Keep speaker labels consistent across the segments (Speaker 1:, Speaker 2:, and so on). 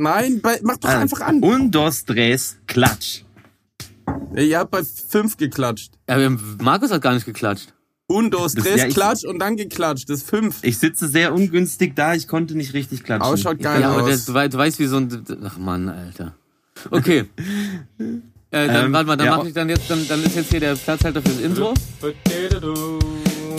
Speaker 1: Nein, bei, mach doch einfach an.
Speaker 2: Un, dos, tres, klatsch.
Speaker 1: Ja, Ihr habt bei fünf geklatscht.
Speaker 3: Ja, wir- Markus hat gar nicht geklatscht.
Speaker 1: Un, dos,
Speaker 2: Das-
Speaker 1: tres,
Speaker 2: ja, ich-
Speaker 1: klatsch und dann geklatscht. Das ist fünf.
Speaker 2: Ich sitze sehr ungünstig da, ich konnte nicht richtig klatschen.
Speaker 1: Ausschaut geil
Speaker 3: ja, aber der,
Speaker 1: aus.
Speaker 3: du, du weißt, wie so ein. Ach Mann, Alter. Okay. Äh, dann,
Speaker 2: Ähm,
Speaker 3: warte mal, dann
Speaker 2: ja.
Speaker 3: mache ich dann jetzt, dann, dann ist jetzt hier der Platzhalter fürs Intro.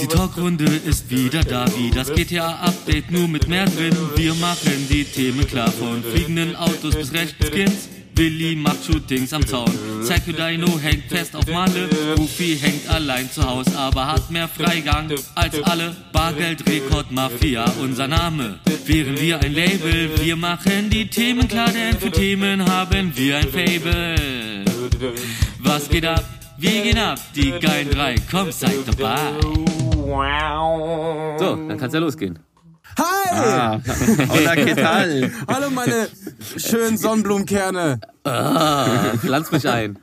Speaker 4: Die Talkrunde ist wieder da, wie das GTA-Update, nur mit mehr drin. Wir machen die Themen klar, von fliegenden Autos bis rechten Skins. Willi macht Shootings am Zaun. Psycho Dino hängt fest auf Malle. Goofy hängt allein zu Haus, aber hat mehr Freigang als alle. Bargeldrekord Mafia, unser Name. Wären wir ein Label, wir machen die Themen klar, denn für Themen haben wir ein Fable. Was geht ab? Wir gehen ab, die geilen drei, komm, seid dabei.
Speaker 3: So, dann kann's ja losgehen.
Speaker 1: Hi!
Speaker 2: Ah, hola, ¿qué tal?
Speaker 1: Hallo meine schönen Sonnenblumenkerne.
Speaker 3: Ah, pflanz mich ein.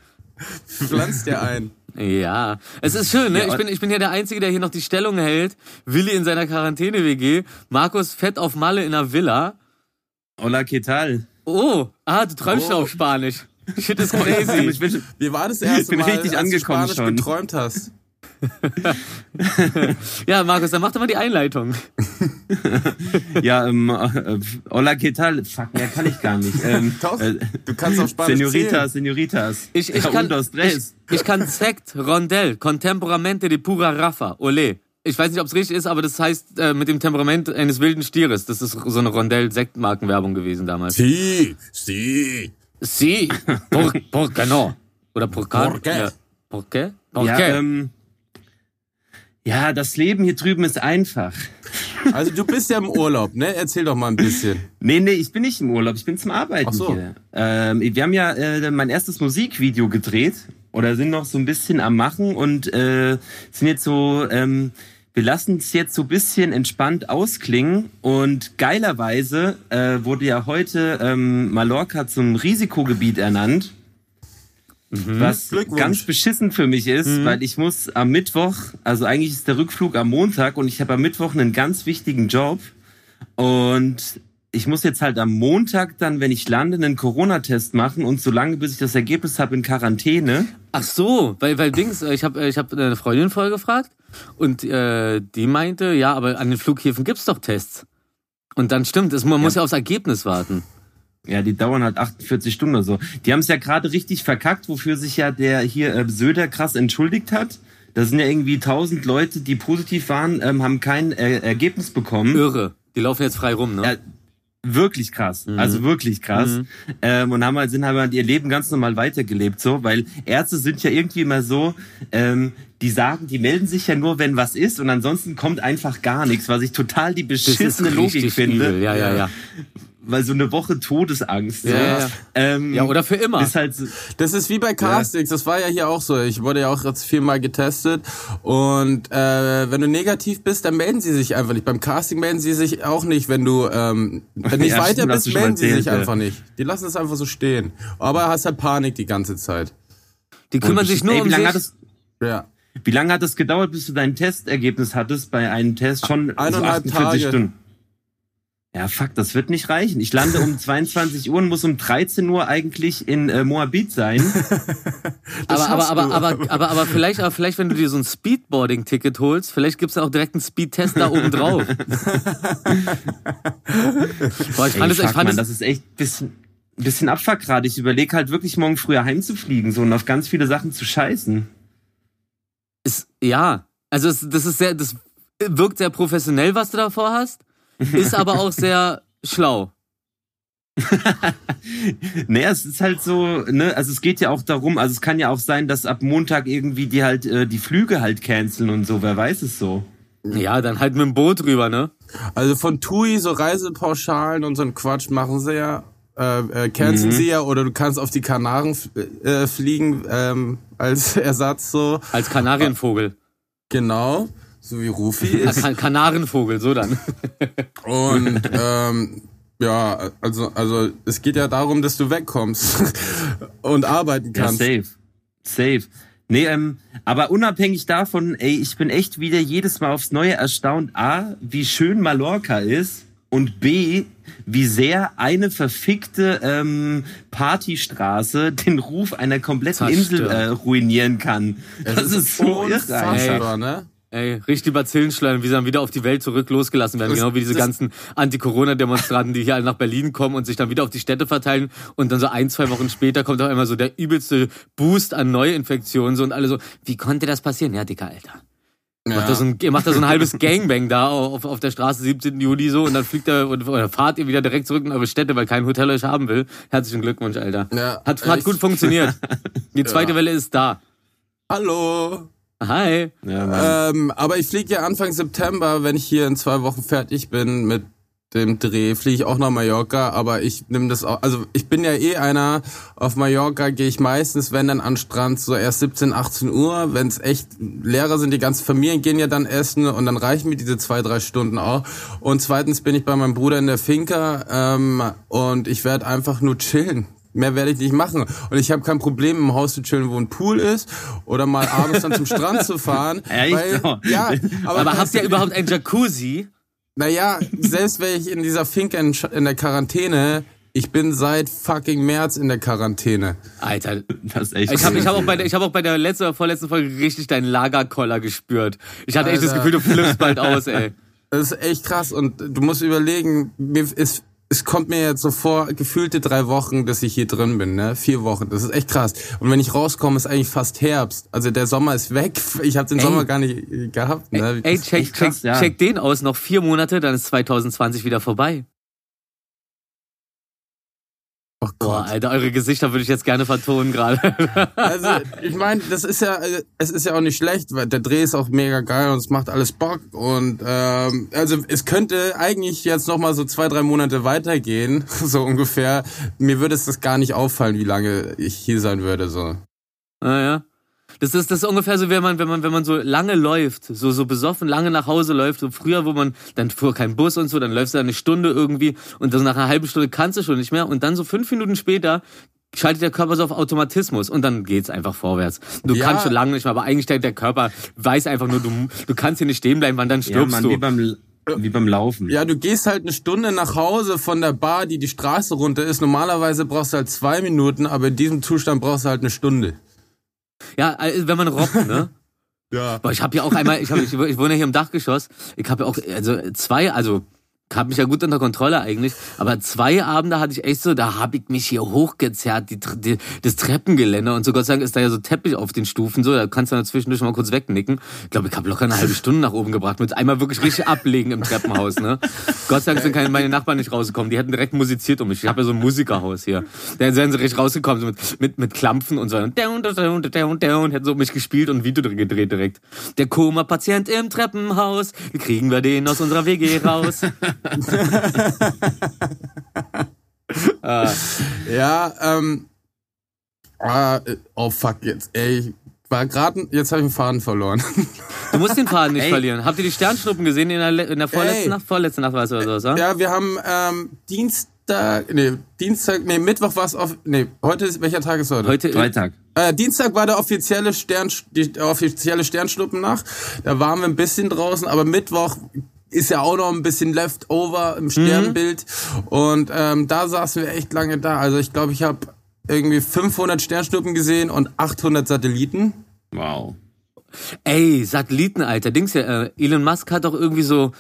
Speaker 1: Pflanzt dir ein.
Speaker 3: Ja, es ist schön, ne?
Speaker 2: Ja,
Speaker 3: Ich bin, ich bin ja der Einzige, der hier noch die Stellung hält. Willi in seiner Quarantäne-WG, Markus fett auf Malle in einer Villa.
Speaker 2: Hola, ¿qué tal?
Speaker 3: Oh, ah, du träumst
Speaker 1: Oh.
Speaker 3: auf Spanisch. Shit is crazy.
Speaker 2: Ich bin,
Speaker 1: Wie war das erste
Speaker 2: Ich bin
Speaker 1: Mal,
Speaker 2: richtig
Speaker 1: als
Speaker 2: angekommen
Speaker 1: du Spanisch
Speaker 2: schon.
Speaker 1: geträumt hast?
Speaker 3: Ja, Markus, dann mach doch mal die Einleitung.
Speaker 2: ja, ähm, äh, hola, ¿qué tal? Fuck, mehr kann ich gar nicht. Ähm,
Speaker 1: Doch,
Speaker 2: äh,
Speaker 1: du kannst auf Spanisch
Speaker 2: Senoritas,
Speaker 1: zählen.
Speaker 2: Senoritas.
Speaker 3: Ich, ich,
Speaker 2: Ja,
Speaker 3: kann, ich, ich kann Sekt, Rondell, Contemporamente de pura Rafa, ole. Ich weiß nicht, ob es richtig ist, aber das heißt äh, mit dem Temperament eines wilden Stieres. Das ist so eine Rondell-Sektmarkenwerbung gewesen damals.
Speaker 1: Si, si.
Speaker 3: Sí, por, por qué no? Oder por qué?
Speaker 1: Por qué?
Speaker 3: Ja. Por qué? Por
Speaker 2: Ja,
Speaker 3: qué?
Speaker 2: ähm, ja, das Leben hier drüben ist einfach.
Speaker 1: Also du bist ja im Urlaub, ne? Erzähl doch mal ein bisschen.
Speaker 2: Nee, nee, ich bin nicht im Urlaub, ich bin zum Arbeiten
Speaker 1: Ach so.
Speaker 2: hier. Ähm, wir haben ja äh, mein erstes Musikvideo gedreht oder sind noch so ein bisschen am Machen und äh, sind jetzt so, ähm, wir lassen es jetzt so ein bisschen entspannt ausklingen und geilerweise äh, wurde ja heute ähm, Mallorca zum Risikogebiet ernannt. Was
Speaker 1: Glückwunsch.
Speaker 2: ganz beschissen für mich ist, weil ich muss am Mittwoch, also eigentlich ist der Rückflug am Montag und ich habe am Mittwoch einen ganz wichtigen Job und ich muss jetzt halt am Montag dann, wenn ich lande, einen Corona-Test machen und so lange, bis ich das Ergebnis habe, in Quarantäne.
Speaker 3: Ach so, weil, weil Dings, äh, ich habe ich hab eine Freundin vorher gefragt und äh, die meinte, ja, aber an den Flughäfen gibt's doch Tests. Und dann stimmt, es, man muss ja aufs Ergebnis warten.
Speaker 2: Ja, die dauern halt 48 Stunden oder so. Die haben es ja gerade richtig verkackt, wofür sich ja der hier äh, Söder krass entschuldigt hat. Da sind ja irgendwie 1000 Leute, die positiv waren, ähm, haben kein äh, Ergebnis bekommen.
Speaker 3: Irre. Die laufen jetzt frei rum, ne?
Speaker 2: Ja, wirklich krass. Also wirklich krass. Ähm, und haben halt, sind halt ihr Leben ganz normal weitergelebt, so, weil Ärzte sind ja irgendwie immer so, ähm, die sagen, die melden sich ja nur, wenn was ist und ansonsten kommt einfach gar nichts, was ich total die beschissene Logik finde.
Speaker 3: übel. Ja, ja, ja.
Speaker 2: Weil so eine Woche Todesangst.
Speaker 3: Ja, ja, ja.
Speaker 2: Ähm,
Speaker 3: Ja, oder für immer.
Speaker 2: Ist halt so,
Speaker 1: Das ist wie bei Castings, das war ja hier auch so. Ich wurde ja auch jetzt viermal getestet und äh, wenn du negativ bist, dann melden sie sich einfach nicht. Beim Casting melden sie sich auch nicht, wenn du ähm, wenn nicht
Speaker 2: Ja,
Speaker 1: weiter
Speaker 2: stimmt,
Speaker 1: bist, melden sie sich
Speaker 2: ja.
Speaker 1: einfach nicht. Die lassen es einfach so stehen. Aber hast halt Panik die ganze Zeit.
Speaker 3: Die kümmern sich nur
Speaker 2: ey,
Speaker 3: um
Speaker 2: wie lange
Speaker 3: sich.
Speaker 2: hat es,
Speaker 1: Ja.
Speaker 2: wie lange hat es gedauert, bis du dein Testergebnis hattest bei einem Test schon so
Speaker 1: Eineinhalb
Speaker 2: 48
Speaker 1: Tage.
Speaker 2: Stunden? Ja, fuck, das wird nicht reichen. Ich lande um 22 Uhr und muss um 13 Uhr eigentlich in äh, Moabit sein.
Speaker 3: aber, aber, aber, aber, aber, aber vielleicht, aber vielleicht, wenn du dir so ein Speedboarding-Ticket holst, vielleicht gibt's da auch direkt einen Speedtest da oben drauf. Boah, ich
Speaker 2: Ey,
Speaker 3: fand es, ich
Speaker 2: fuck,
Speaker 3: fand
Speaker 2: man, das ist echt bisschen, bisschen Abfuck gerade. Ich überlege halt wirklich morgen früher heimzufliegen so und auf ganz viele Sachen zu scheißen.
Speaker 3: ist, ja, also es, das ist sehr, das wirkt sehr professionell, was du davor hast, ist aber auch sehr schlau.
Speaker 2: Naja, es ist halt so, ne, also es geht ja auch darum, also es kann ja auch sein, dass ab Montag irgendwie die halt äh, die Flüge halt canceln und so, wer weiß es so.
Speaker 3: Ja, dann halt mit dem Boot rüber, ne?
Speaker 1: Also von TUI so Reisepauschalen und so ein Quatsch machen sie ja. Äh, äh, canceln sie ja oder du kannst auf die Kanaren äh, fliegen ähm, als Ersatz so.
Speaker 3: Als Kanarienvogel.
Speaker 1: Genau. So wie Rufi ist.
Speaker 3: Kan Kanarenvogel, so dann.
Speaker 1: Und ähm, ja, also, also es geht ja darum, dass du wegkommst und arbeiten
Speaker 2: Ja,
Speaker 1: kannst.
Speaker 2: safe. Safe. Nee, ähm, aber unabhängig davon, ey, ich bin echt wieder jedes Mal aufs Neue erstaunt, A, wie schön Mallorca ist und B, wie sehr eine verfickte ähm, Partystraße den Ruf einer kompletten
Speaker 3: Zerstört.
Speaker 2: Insel äh, ruinieren kann. Das, ist so irre. einfach.
Speaker 1: unfassbar, ne?
Speaker 3: Ey, richtig Bazillen schleudern, wie sie dann wieder auf die Welt zurück losgelassen werden.
Speaker 1: Das-
Speaker 3: genau wie diese ganzen Anti-Corona-Demonstranten, die hier alle nach Berlin kommen und sich dann wieder auf die Städte verteilen. Und dann so ein, zwei Wochen später kommt auch immer so der übelste Boost an Neuinfektionen. So und alle so, wie konnte das passieren? Ja, dicker Alter. Macht da so ein, ihr macht da so ein halbes Gangbang da auf, auf der Straße 17. Juli so und dann fliegt er und, oder fahrt ihr wieder direkt zurück in eure Städte, weil kein Hotel euch haben will. Herzlichen Glückwunsch, Alter.
Speaker 1: Ja,
Speaker 3: hat, hat gut funktioniert. Die zweite
Speaker 1: Ja.
Speaker 3: Welle ist da.
Speaker 1: Hallo.
Speaker 3: Hi.
Speaker 2: Ja.
Speaker 1: Ähm, aber ich fliege ja Anfang September, wenn ich hier in zwei Wochen fertig bin mit dem Dreh, fliege ich auch nach Mallorca, aber ich nehme das auch, also ich bin ja eh einer, auf Mallorca gehe ich meistens, wenn dann an den Strand, so erst 17, 18 Uhr, wenn es echt Lehrer sind, die ganzen Familien gehen ja dann essen und dann reichen mir diese zwei, drei Stunden auch. Und zweitens bin ich bei meinem Bruder in der Finca ähm, und ich werde einfach nur chillen. Mehr werde ich nicht machen. Und ich habe kein Problem, im Haus zu chillen, wo ein Pool ist oder mal abends dann zum Strand zu fahren.
Speaker 2: Echt?
Speaker 1: Weil,
Speaker 2: Oh.
Speaker 1: ja, aber,
Speaker 3: Aber habt ihr überhaupt ein Jacuzzi?
Speaker 1: Naja, selbst wenn ich in dieser Finca in, in der Quarantäne, ich bin seit fucking März in der Quarantäne.
Speaker 3: Alter,
Speaker 2: Das ist echt
Speaker 3: Ich habe ich hab auch, bei der- ich hab auch bei der letzten oder vorletzten Folge richtig deinen Lagerkoller gespürt. Ich hatte echt das
Speaker 1: Alter.
Speaker 3: Gefühl, du flippst bald aus, ey.
Speaker 1: Das ist echt krass und du musst überlegen, mir ist es kommt mir jetzt so vor, gefühlte drei Wochen, dass ich hier drin bin, ne? Vier Wochen. Das ist echt krass. Und wenn ich rauskomme, ist eigentlich fast Herbst. Also der Sommer ist weg. Ich habe den
Speaker 3: Ey.
Speaker 1: Sommer gar nicht äh, gehabt. Ne?
Speaker 3: Ey, check,
Speaker 2: echt krass,
Speaker 3: check,
Speaker 2: ja.
Speaker 3: check den aus, noch vier Monate, dann ist 2020 wieder vorbei.
Speaker 1: Oh
Speaker 3: Boah,
Speaker 1: Gott.
Speaker 3: Alter, eure Gesichter würde ich jetzt gerne vertonen gerade.
Speaker 1: Also, ich meine, das ist ja, äh, es ist ja auch nicht schlecht, weil der Dreh ist auch mega geil und es macht alles Bock und ähm, also es könnte eigentlich jetzt noch mal so zwei, drei Monate weitergehen, so ungefähr. Mir würde es das gar nicht auffallen, wie lange ich hier sein würde, so.
Speaker 3: Naja. Das ist, das ist ungefähr so, wenn man, wenn man, wenn man so lange läuft, so, so besoffen lange nach Hause läuft, so früher, wo man, dann fuhr kein Bus und so, dann läufst du eine Stunde irgendwie und dann nach einer halben Stunde kannst du schon nicht mehr und dann so fünf Minuten später schaltet der Körper so auf Automatismus und dann geht's einfach vorwärts. Du
Speaker 1: Ja.
Speaker 3: kannst schon lange nicht mehr, aber eigentlich der, der Körper weiß einfach nur, du, du kannst hier nicht stehen bleiben, wann dann
Speaker 2: Ja,
Speaker 3: stirbst
Speaker 2: Mann,
Speaker 3: du.
Speaker 2: wie beim, wie beim Laufen.
Speaker 1: Ja, du gehst halt eine Stunde nach Hause von der Bar, die die Straße runter ist. Normalerweise brauchst du halt zwei Minuten, aber in diesem Zustand brauchst du halt eine Stunde.
Speaker 3: Ja, also wenn man robbt, ne?
Speaker 1: Ja.
Speaker 3: Boah, ich habe ja auch einmal, ich, hab, ich, ich wohne ja hier im Dachgeschoss. Ich habe ja auch, also zwei, also habe mich ja gut unter Kontrolle eigentlich, aber zwei Abende hatte ich echt so, da habe ich mich hier hochgezerrt, die, die, das Treppengeländer und so Gott sei Dank ist da ja so Teppich auf den Stufen, so, da kannst du dann zwischendurch mal kurz wegnicken. Ich glaube, ich habe locker eine halbe Stunde nach oben gebracht, mit einmal wirklich richtig ablegen im Treppenhaus, ne? Gott sei Dank sind keine, meine Nachbarn nicht rausgekommen, die hätten direkt musiziert um mich. Ich habe ja so ein Musikerhaus hier. Da wären sie richtig rausgekommen, so mit, mit, mit Klampfen und so. Down, down, down, down, down, hätten so um mich gespielt und ein Video gedreht direkt. Der Koma-Patient im Treppenhaus, wie kriegen wir den aus unserer WG raus? Ah,
Speaker 1: Ja, ähm. Ah, oh fuck, jetzt, ey. Ich war gerade, jetzt habe ich den Faden verloren.
Speaker 3: du musst den Faden nicht
Speaker 2: Ey.
Speaker 3: verlieren. Habt ihr die Sternschnuppen gesehen in der, in der vorletzten
Speaker 1: Ey.
Speaker 3: Nacht? Vorletzte Nacht war es oder sowas, oder?
Speaker 1: Ja, wir haben ähm, Dienstag, nee, Dienstag, nee, Mittwoch war es auf, nee, heute ist, welcher Tag ist heute?
Speaker 3: Heute,
Speaker 2: Freitag.
Speaker 1: Äh, Dienstag war der offizielle Stern, die offizielle Sternschnuppennacht. Da waren wir ein bisschen draußen, aber Mittwoch ist ja auch noch ein bisschen Leftover im Sternbild. Und ähm, da saßen wir echt lange da. Also ich glaube, ich habe irgendwie 500 Sternschnuppen gesehen und 800 Satelliten.
Speaker 2: Wow.
Speaker 3: Ey, Satelliten, Alter. Dings ja, äh, Elon Musk hat doch irgendwie so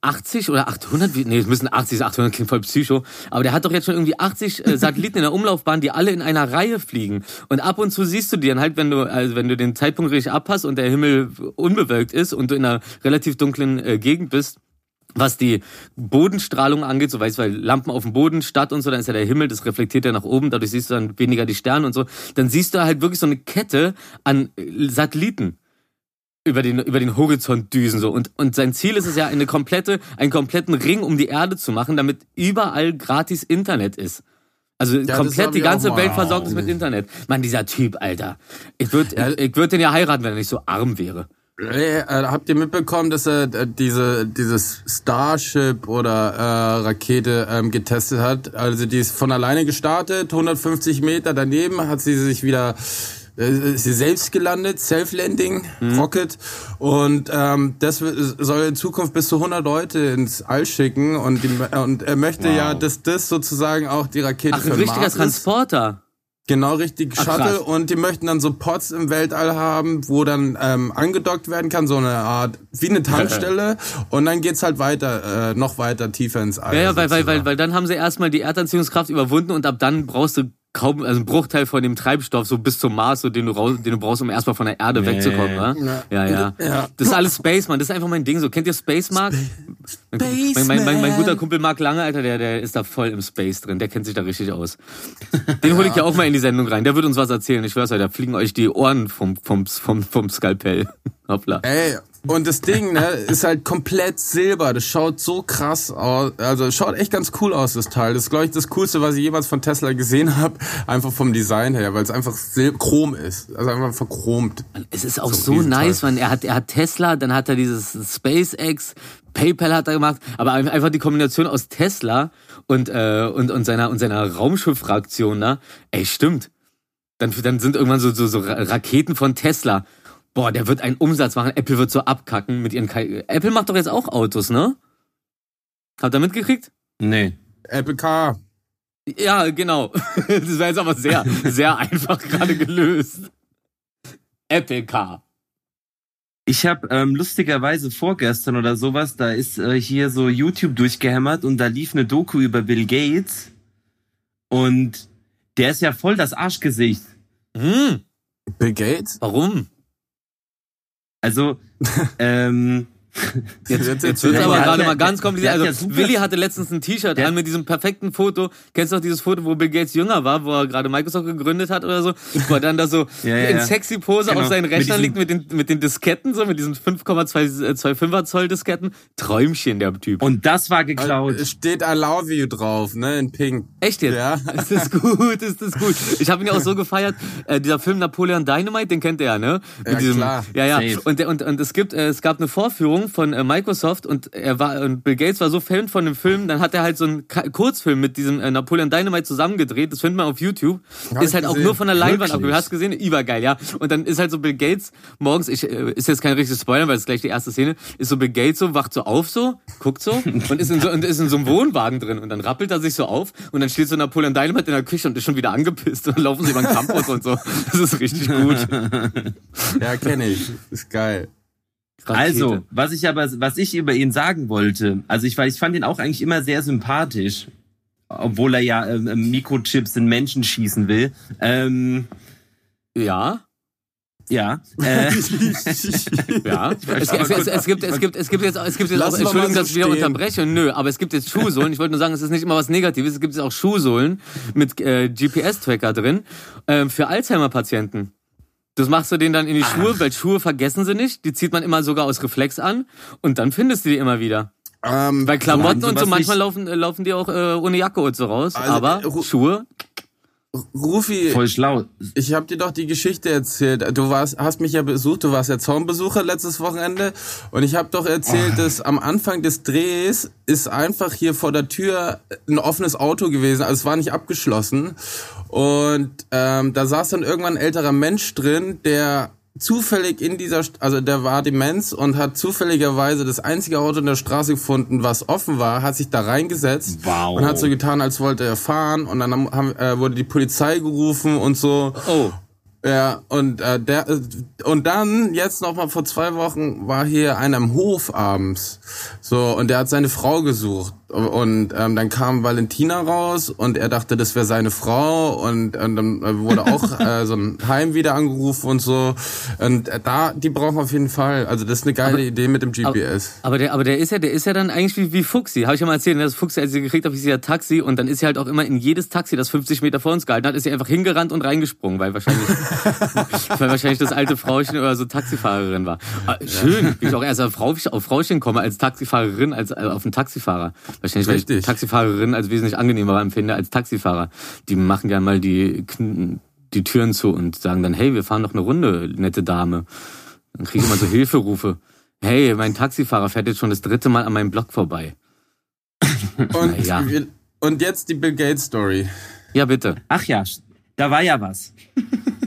Speaker 3: 80 oder 800, wie- nee, es müssen 80, 800 klingt voll psycho, aber der hat doch jetzt schon irgendwie 80 äh, Satelliten in der Umlaufbahn, die alle in einer Reihe fliegen. Und ab und zu siehst du die dann halt, wenn du, also wenn du den Zeitpunkt richtig abpasst und der Himmel unbewölkt ist und du in einer relativ dunklen äh, Gegend bist, was die Bodenstrahlung angeht, so weißt du, weil Lampen auf dem Boden, Stadt und so, dann ist ja der Himmel, das reflektiert ja nach oben, dadurch siehst du dann weniger die Sterne und so, dann siehst du halt wirklich so eine Kette an äh, Satelliten über den, über den Horizont düsen so. Und, und sein Ziel ist es ja, eine komplette, einen kompletten Ring um die Erde zu machen, damit überall gratis Internet ist. Also
Speaker 1: das
Speaker 3: komplett die ganze. Welt versorgt ist mit Internet. Mann, dieser Typ, Alter. Ich würde
Speaker 1: Ja.
Speaker 3: ich, ich würd den ja heiraten, wenn er nicht so arm wäre.
Speaker 1: Äh, äh, habt ihr mitbekommen, dass er äh, diese dieses Starship oder äh, Rakete ähm, getestet hat? Also die ist von alleine gestartet, 150 Meter daneben hat sie sich wieder ist sie selbst gelandet, Self-Landing,
Speaker 3: Mhm.
Speaker 1: Rocket. Und ähm, das soll in Zukunft bis zu 100 Leute ins All schicken. Und, die, und er möchte ja, dass das sozusagen auch die Rakete
Speaker 3: Ach, ein richtiger
Speaker 1: Mars ist.
Speaker 3: Transporter.
Speaker 1: Genau, richtig
Speaker 3: Ach,
Speaker 1: Shuttle.
Speaker 3: krass.
Speaker 1: Und die möchten dann so Pods im Weltall haben, wo dann ähm, angedockt werden kann, so eine Art, wie eine Tankstelle. und dann geht's halt weiter, äh, noch weiter tiefer ins All.
Speaker 3: Ja, ja, weil, weil, weil, weil dann haben sie erstmal die Erdanziehungskraft überwunden und ab dann brauchst du kaum, also einen Bruchteil von dem Treibstoff so bis zum Mars, so den du, raus, den du brauchst, um erstmal von der Erde wegzukommen, wa? Ja, ja.
Speaker 1: Ja.
Speaker 3: Das ist alles Space, man. Das ist einfach mein Ding. So, kennt ihr Space Mark? mein, mein, mein, mein, mein guter Kumpel Mark Lange, Alter, der, der ist da voll im Space drin. Der kennt sich da richtig aus. Den hole ich ja auch mal in die Sendung rein. Der wird uns was erzählen. Ich schwör's euch, da fliegen euch die Ohren vom, vom, vom, vom Skalpell. Hoppla.
Speaker 1: Ey, und das Ding, ne, ist halt komplett silber. Das schaut so krass aus. Also, es schaut echt ganz cool aus, das Teil. Das ist, glaube ich, das Coolste, was ich jemals von Tesla gesehen habe. Einfach vom Design her, weil es einfach sil chrom ist. Also einfach verchromt.
Speaker 3: Es ist auch
Speaker 1: So
Speaker 3: so, nice, man. Er hat, er hat Tesla, dann hat er dieses SpaceX, PayPal hat er gemacht, aber einfach die Kombination aus Tesla und, äh, und, und seiner, und seiner Raumschiffraktion, ne? Ey, stimmt. Dann, dann sind irgendwann so, so, so Ra- Raketen von Tesla. Boah, der wird einen Umsatz machen. Apple wird so abkacken mit ihren. Kai Apple macht doch jetzt auch Autos, ne? Habt ihr mitgekriegt?
Speaker 2: Nee.
Speaker 1: Apple Car.
Speaker 3: Ja, genau. Das war jetzt aber sehr, sehr einfach gerade gelöst. Apple Car.
Speaker 2: Ich habe ähm, lustigerweise vorgestern oder sowas, da ist äh, hier so YouTube durchgehämmert und da lief eine Doku über Bill Gates und der ist ja voll das Arschgesicht.
Speaker 3: Hm,
Speaker 1: Bill Gates?
Speaker 3: warum?
Speaker 2: Also, ähm,
Speaker 3: Jetzt,
Speaker 1: Jetzt-
Speaker 3: jetzt
Speaker 1: jetzt-
Speaker 3: wird aber gerade mal ganz kompliziert. Also,
Speaker 2: ja
Speaker 3: Willi hatte letztens ein T-Shirt an mit diesem perfekten Foto. Kennst du noch dieses Foto, wo Bill Gates jünger war, wo er gerade Microsoft gegründet hat oder so? Wo er dann da so
Speaker 2: Ja, ja,
Speaker 3: in
Speaker 2: ja.
Speaker 3: sexy Pose
Speaker 2: Genau.
Speaker 3: auf seinen
Speaker 2: Mit
Speaker 3: Rechner
Speaker 2: diesem-
Speaker 3: liegt mit den, mit den Disketten, so mit diesen 5,25er Zoll Disketten. Träumchen, der Typ.
Speaker 2: und das war geklaut.
Speaker 1: Es steht I love you drauf, ne, in pink.
Speaker 3: Echt jetzt?
Speaker 1: Ja.
Speaker 3: Ist das gut, ist das gut. Ich habe ihn ja auch so gefeiert. Äh, dieser Film Napoleon Dynamite, den kennt ihr ja, ne? Mit
Speaker 1: Ja, klar.
Speaker 3: Ja, ja.
Speaker 2: Safe.
Speaker 3: Und, der, und, und es gibt, äh, es gab eine Vorführung von äh, Microsoft und er war und Bill Gates war so Fan von dem Film, dann hat er halt so einen Kurzfilm mit diesem äh, Napoleon Dynamite zusammengedreht. Das findet man auf YouTube.
Speaker 1: Hab
Speaker 3: ist halt auch nur von der Leinwand abgebildet. Hast du gesehen? Übergeil, ja. Und dann ist halt so Bill Gates morgens, ich äh, ist jetzt kein richtiges Spoiler, weil es ist gleich die erste Szene, ist so Bill Gates so, wacht so auf so, guckt so und ist in so, und ist in so einem Wohnwagen drin und dann rappelt er sich so auf und dann steht so Napoleon Dynamite in der Küche und ist schon wieder angepisst und dann laufen sie über den Campus und so. Das ist richtig gut.
Speaker 1: Ja, kenne ich. Ist geil.
Speaker 2: Also,
Speaker 3: Rakete.
Speaker 2: was ich aber, was ich über ihn sagen wollte, also ich, war- ich fand ihn auch eigentlich immer sehr sympathisch, obwohl er ja ähm, ähm, Mikrochips in Menschen schießen will. Ähm,
Speaker 3: Ja.
Speaker 2: ja. Äh,
Speaker 3: Ja, es, es, es, es, gibt, es gibt, es gibt jetzt, es gibt jetzt auch,
Speaker 1: Lassen
Speaker 3: Entschuldigung,
Speaker 1: so
Speaker 3: dass ich wieder unterbreche, nö, aber es gibt jetzt Schuhsohlen. Ich wollte nur sagen, es ist nicht immer was Negatives. Es gibt jetzt auch Schuhsohlen mit äh, GPS-Tracker drin ähm, für Alzheimer-Patienten. Das machst du denen dann in die Schuhe, weil Schuhe vergessen sie nicht. Die zieht man immer sogar aus Reflex an und dann findest du die immer wieder.
Speaker 1: Ähm,
Speaker 3: Weil Klamotten und so manchmal
Speaker 2: nicht-
Speaker 3: laufen, äh, laufen die auch äh, ohne Jacke und so raus.
Speaker 1: Also,
Speaker 3: aber
Speaker 1: äh, Ru-
Speaker 3: Schuhe,
Speaker 1: Rufi,
Speaker 2: voll schlau.
Speaker 1: ich habe dir doch die Geschichte erzählt. Du warst, hast mich ja besucht, du warst ja Zaunbesucher letztes Wochenende und ich habe doch erzählt, dass am Anfang des Drehs ist einfach hier vor der Tür ein offenes Auto gewesen, also es war nicht abgeschlossen und ähm, da saß dann irgendwann ein älterer Mensch drin, der zufällig in dieser, St- also der war Demenz und hat zufälligerweise das einzige Auto in der Straße gefunden, was offen war, hat sich da reingesetzt
Speaker 2: Wow.
Speaker 1: und hat so getan, als wollte er fahren und dann haben, äh, wurde die Polizei gerufen und so.
Speaker 3: oh,
Speaker 1: Ja, und äh, der äh, und dann jetzt noch mal vor zwei Wochen war hier einer im Hof abends, so und der hat seine Frau gesucht und ähm, dann kam Valentina raus und er dachte, das wäre seine Frau und, und dann äh, wurde auch äh, so ein Heim wieder angerufen und so und äh, da die brauchen auf jeden Fall, also das ist eine geile Idee mit dem GPS.
Speaker 3: Aber der, aber der ist ja, der ist ja dann eigentlich wie, wie Fuchsi. Habe ich ja mal erzählt, ne? das Fuchsi, als sie gekriegt habe, ist sie ja Taxi und dann ist sie halt auch immer in jedes Taxi, das 50 Meter vor uns gehalten hat, ist sie einfach hingerannt und reingesprungen, weil wahrscheinlich, weil wahrscheinlich das alte Frauchen oder so Taxifahrerin war. Ah, schön, wie ich auch erst auf, Frau, auf Frauchen komme als Taxifahrerin, als äh, auf einen Taxifahrer. Wahrscheinlich, weil ich
Speaker 1: Richtig.
Speaker 3: Taxifahrerin als wesentlich angenehmer empfinde als Taxifahrer. Die machen ja mal die, die Türen zu und sagen dann, hey, wir fahren noch eine Runde, nette Dame. Dann kriege ich immer so Hilferufe. Hey, mein Taxifahrer fährt jetzt schon das dritte Mal an meinem Block vorbei.
Speaker 1: Und
Speaker 3: ja.
Speaker 1: wir- und jetzt die Bill Gates Story.
Speaker 3: Ja, bitte.
Speaker 2: Ach ja, da war ja was.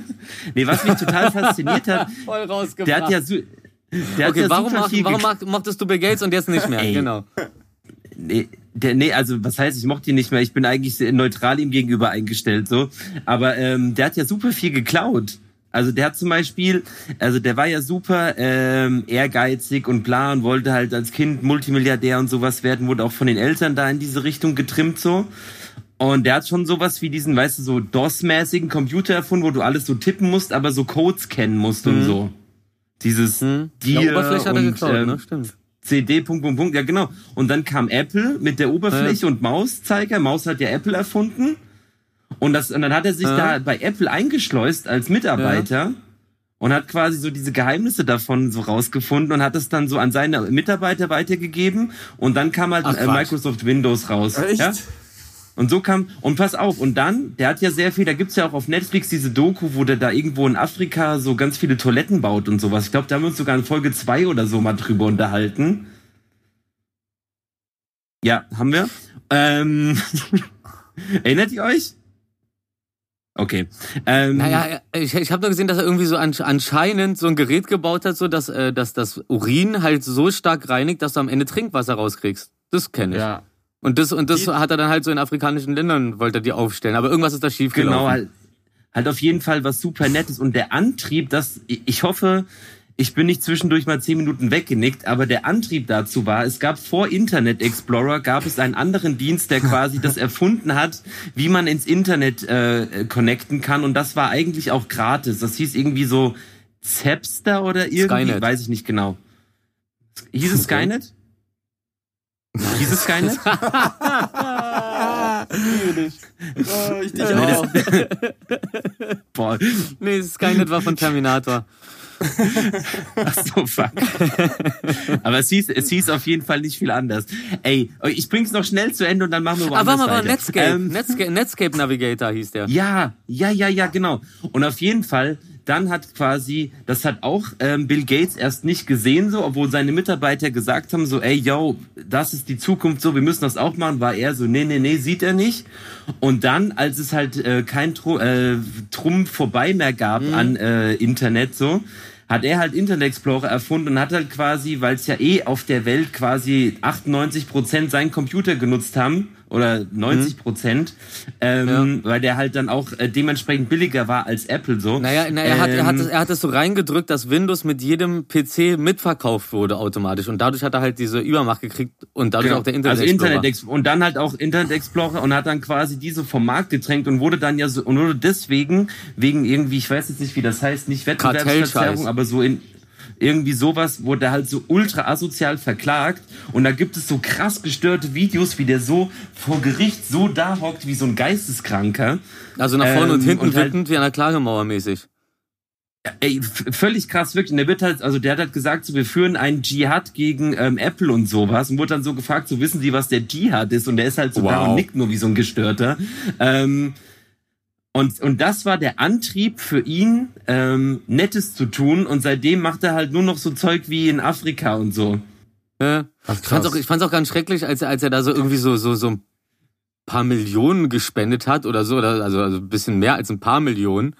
Speaker 2: Nee, was mich total fasziniert hat,
Speaker 3: Voll rausgebracht.
Speaker 2: der hat ja, su- der hat
Speaker 3: okay,
Speaker 2: ja
Speaker 3: warum,
Speaker 2: super
Speaker 3: mach,
Speaker 2: viel
Speaker 3: warum mach, mochtest du Bill Gates und jetzt nicht mehr?
Speaker 2: Ey.
Speaker 3: Genau.
Speaker 2: Nee, der, nee, also was heißt, ich mochte ihn nicht mehr. Ich bin eigentlich neutral ihm gegenüber eingestellt, so. Aber ähm, der hat ja super viel geklaut. Also der hat zum Beispiel, also der war ja super ähm, ehrgeizig und bla und wollte halt als Kind Multimilliardär und sowas werden, wurde auch von den Eltern da in diese Richtung getrimmt so. Und der hat schon sowas wie diesen, weißt du, so DOS-mäßigen Computer erfunden, wo du alles so tippen musst, aber so Codes kennen musst und so. Dieses
Speaker 3: Hm?
Speaker 2: Dir
Speaker 3: Ja, Oberfläche hat er
Speaker 2: und,
Speaker 3: geklaut,
Speaker 2: ähm,
Speaker 3: ne? Stimmt.
Speaker 2: CD, Punkt, Punkt, Punkt, ja genau. Und dann kam Apple mit der Oberfläche und Mauszeiger. Maus hat ja Apple erfunden. Und, das, und dann hat er sich
Speaker 3: Ja.
Speaker 2: da bei Apple eingeschleust als Mitarbeiter und hat quasi so diese Geheimnisse davon so rausgefunden und hat es dann so an seine Mitarbeiter weitergegeben. Und dann kam halt
Speaker 3: Ach,
Speaker 2: äh. Microsoft Windows raus.
Speaker 1: Echt?
Speaker 2: Und so kam, und pass auf, und dann, der hat ja sehr viel, da gibt's ja auch auf Netflix diese Doku, wo der da irgendwo in Afrika so ganz viele Toiletten baut und sowas. Ich glaube, da haben wir uns sogar in Folge zwei oder so mal drüber unterhalten. Ja, haben wir. Ähm, erinnert ihr euch? Okay. Ähm,
Speaker 3: Naja, ich, ich habe nur gesehen, dass er irgendwie so ansch- anscheinend so ein Gerät gebaut hat, so dass, äh, dass das Urin halt so stark reinigt, dass du am Ende Trinkwasser rauskriegst. Das kenne ich.
Speaker 1: Ja.
Speaker 3: Und das, und das
Speaker 1: Die-
Speaker 3: hat er dann halt so in afrikanischen Ländern, wollte er die aufstellen. Aber irgendwas ist da schief
Speaker 2: Genau, halt, halt auf jeden Fall was super Nettes. Und der Antrieb, das, ich hoffe, ich bin nicht zwischendurch mal zehn Minuten weggenickt, aber der Antrieb dazu war, es gab vor Internet Explorer, gab es einen anderen Dienst, der quasi das erfunden hat, wie man ins Internet äh, connecten kann. Und das war eigentlich auch gratis. Das hieß irgendwie so Zapster oder irgendwie,
Speaker 3: Skynet.
Speaker 2: weiß ich nicht genau. Hieß es
Speaker 3: Okay.
Speaker 2: Skynet? Es Skynet?
Speaker 1: Oh, ich dich
Speaker 3: Nee,
Speaker 1: auch.
Speaker 2: Boah,
Speaker 3: nee, Skynet war von Terminator.
Speaker 2: Ach so, fuck. Aber es hieß, es hieß auf jeden Fall nicht viel anders. Ey, ich bring's noch schnell zu Ende und dann machen wir
Speaker 3: Ah,
Speaker 2: woanders
Speaker 3: warte mal,
Speaker 2: weiter.
Speaker 3: Netscape.
Speaker 2: Ähm,
Speaker 3: Netscape. Netscape Navigator hieß der.
Speaker 2: ja, ja, ja, ja, genau. Und auf jeden Fall, dann hat quasi, das hat auch ähm, Bill Gates erst nicht gesehen, so, obwohl seine Mitarbeiter gesagt haben, so, ey, yo, das ist die Zukunft, so, wir müssen das auch machen, war er so, nee, nee, nee, sieht er nicht. Und dann, als es halt äh, kein Tru äh, Trumpf vorbei mehr gab an äh, Internet, so, hat er halt Internet Explorer erfunden und hat halt quasi, weil es ja eh auf der Welt quasi 98 Prozent seinen Computer genutzt haben oder 90 Prozent, ähm, weil der halt dann auch äh, dementsprechend billiger war als Apple so.
Speaker 3: Naja, na, er, hat, er, hat
Speaker 2: Ähm,
Speaker 3: es, er hat es so reingedrückt, dass Windows mit jedem PC mitverkauft wurde automatisch. Und dadurch hat er halt diese Übermacht gekriegt und dadurch auch der Internet
Speaker 2: also
Speaker 3: Explorer.
Speaker 2: Internet Explorer und dann halt auch Internet Explorer und hat dann quasi diese vom Markt gedrängt und wurde dann ja so und wurde deswegen wegen irgendwie ich weiß jetzt nicht wie das heißt nicht Wettbewerbsverzerrung aber so in irgendwie sowas wurde er halt so ultra asozial verklagt und da gibt es so krass gestörte Videos wie der so vor Gericht so da hockt wie so ein Geisteskranker
Speaker 3: also nach vorne und
Speaker 2: Ähm,
Speaker 3: hinten
Speaker 2: und halt-
Speaker 3: wie an der Klagemauer mäßig.
Speaker 2: Ey, völlig krass, wirklich. Und der wird halt, also der hat halt gesagt, so, wir führen einen Dschihad gegen ähm, Apple und sowas und wurde dann so gefragt, so wissen Sie, was der Dschihad ist? Und der ist halt so da
Speaker 1: Wow.
Speaker 2: und nickt nur wie so ein Gestörter. Ähm, und, und das war der Antrieb für ihn, ähm, Nettes zu tun. Und seitdem macht er halt nur noch so Zeug wie in Afrika und so.
Speaker 3: Ja.
Speaker 1: Ach,
Speaker 3: Ich fand's
Speaker 1: krass.
Speaker 3: auch, ich fand's auch ganz schrecklich, als er, als er da so irgendwie so, so, so ein paar Millionen gespendet hat oder so, oder, also, also ein bisschen mehr als ein paar Millionen.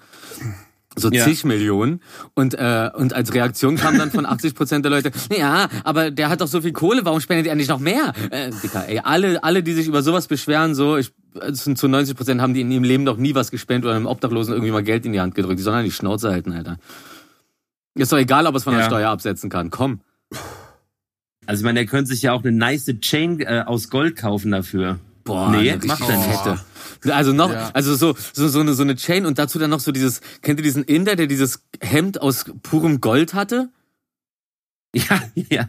Speaker 3: So
Speaker 2: Ja.
Speaker 3: zig Millionen. Und, äh, und als Reaktion kam dann von 80 Prozent der Leute, ja, aber der hat doch so viel Kohle, warum spendet er nicht noch mehr? Äh, Dicker, ey, alle, alle, die sich über sowas beschweren, so, ich, äh, zu zu 90 Prozent haben die in ihrem Leben noch nie was gespendet oder einem Obdachlosen irgendwie mal Geld in die Hand gedrückt. Die sollen halt die Schnauze halten, Alter. Ist doch egal, ob es von der
Speaker 2: Ja.
Speaker 3: Steuer absetzen kann. Komm.
Speaker 2: Also ich meine, er könnte sich ja auch eine nice Chain äh, aus Gold kaufen dafür.
Speaker 3: Boah,
Speaker 2: Nee, macht er nicht.
Speaker 3: Also noch,
Speaker 1: Ja.
Speaker 3: also so, so, so eine, so eine Chain und dazu dann noch so dieses, kennt ihr diesen Inder, der dieses Hemd aus purem Gold hatte?
Speaker 2: Ja, ja.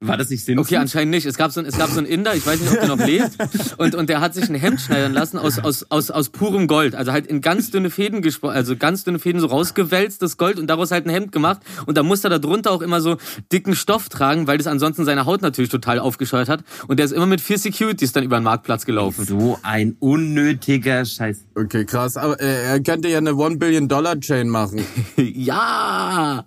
Speaker 2: War das nicht Simpson?
Speaker 3: Okay, anscheinend nicht. Es gab so ein, es gab so einen Inder, ich weiß nicht, ob der noch lebt, und, und der hat sich ein Hemd schneidern lassen aus, aus, aus, aus purem Gold. Also halt in ganz dünne Fäden gespo also ganz dünne Fäden so rausgewälzt, das Gold, und daraus halt ein Hemd gemacht. Und da musste er da drunter auch immer so dicken Stoff tragen, weil das ansonsten seine Haut natürlich total aufgescheuert hat. Und der ist immer mit vier Securities dann über den Marktplatz gelaufen.
Speaker 2: So ein unnötiger Scheiß.
Speaker 1: Okay, krass. Aber äh, er könnte ja eine One Billion Dollar Chain machen.
Speaker 3: Ja.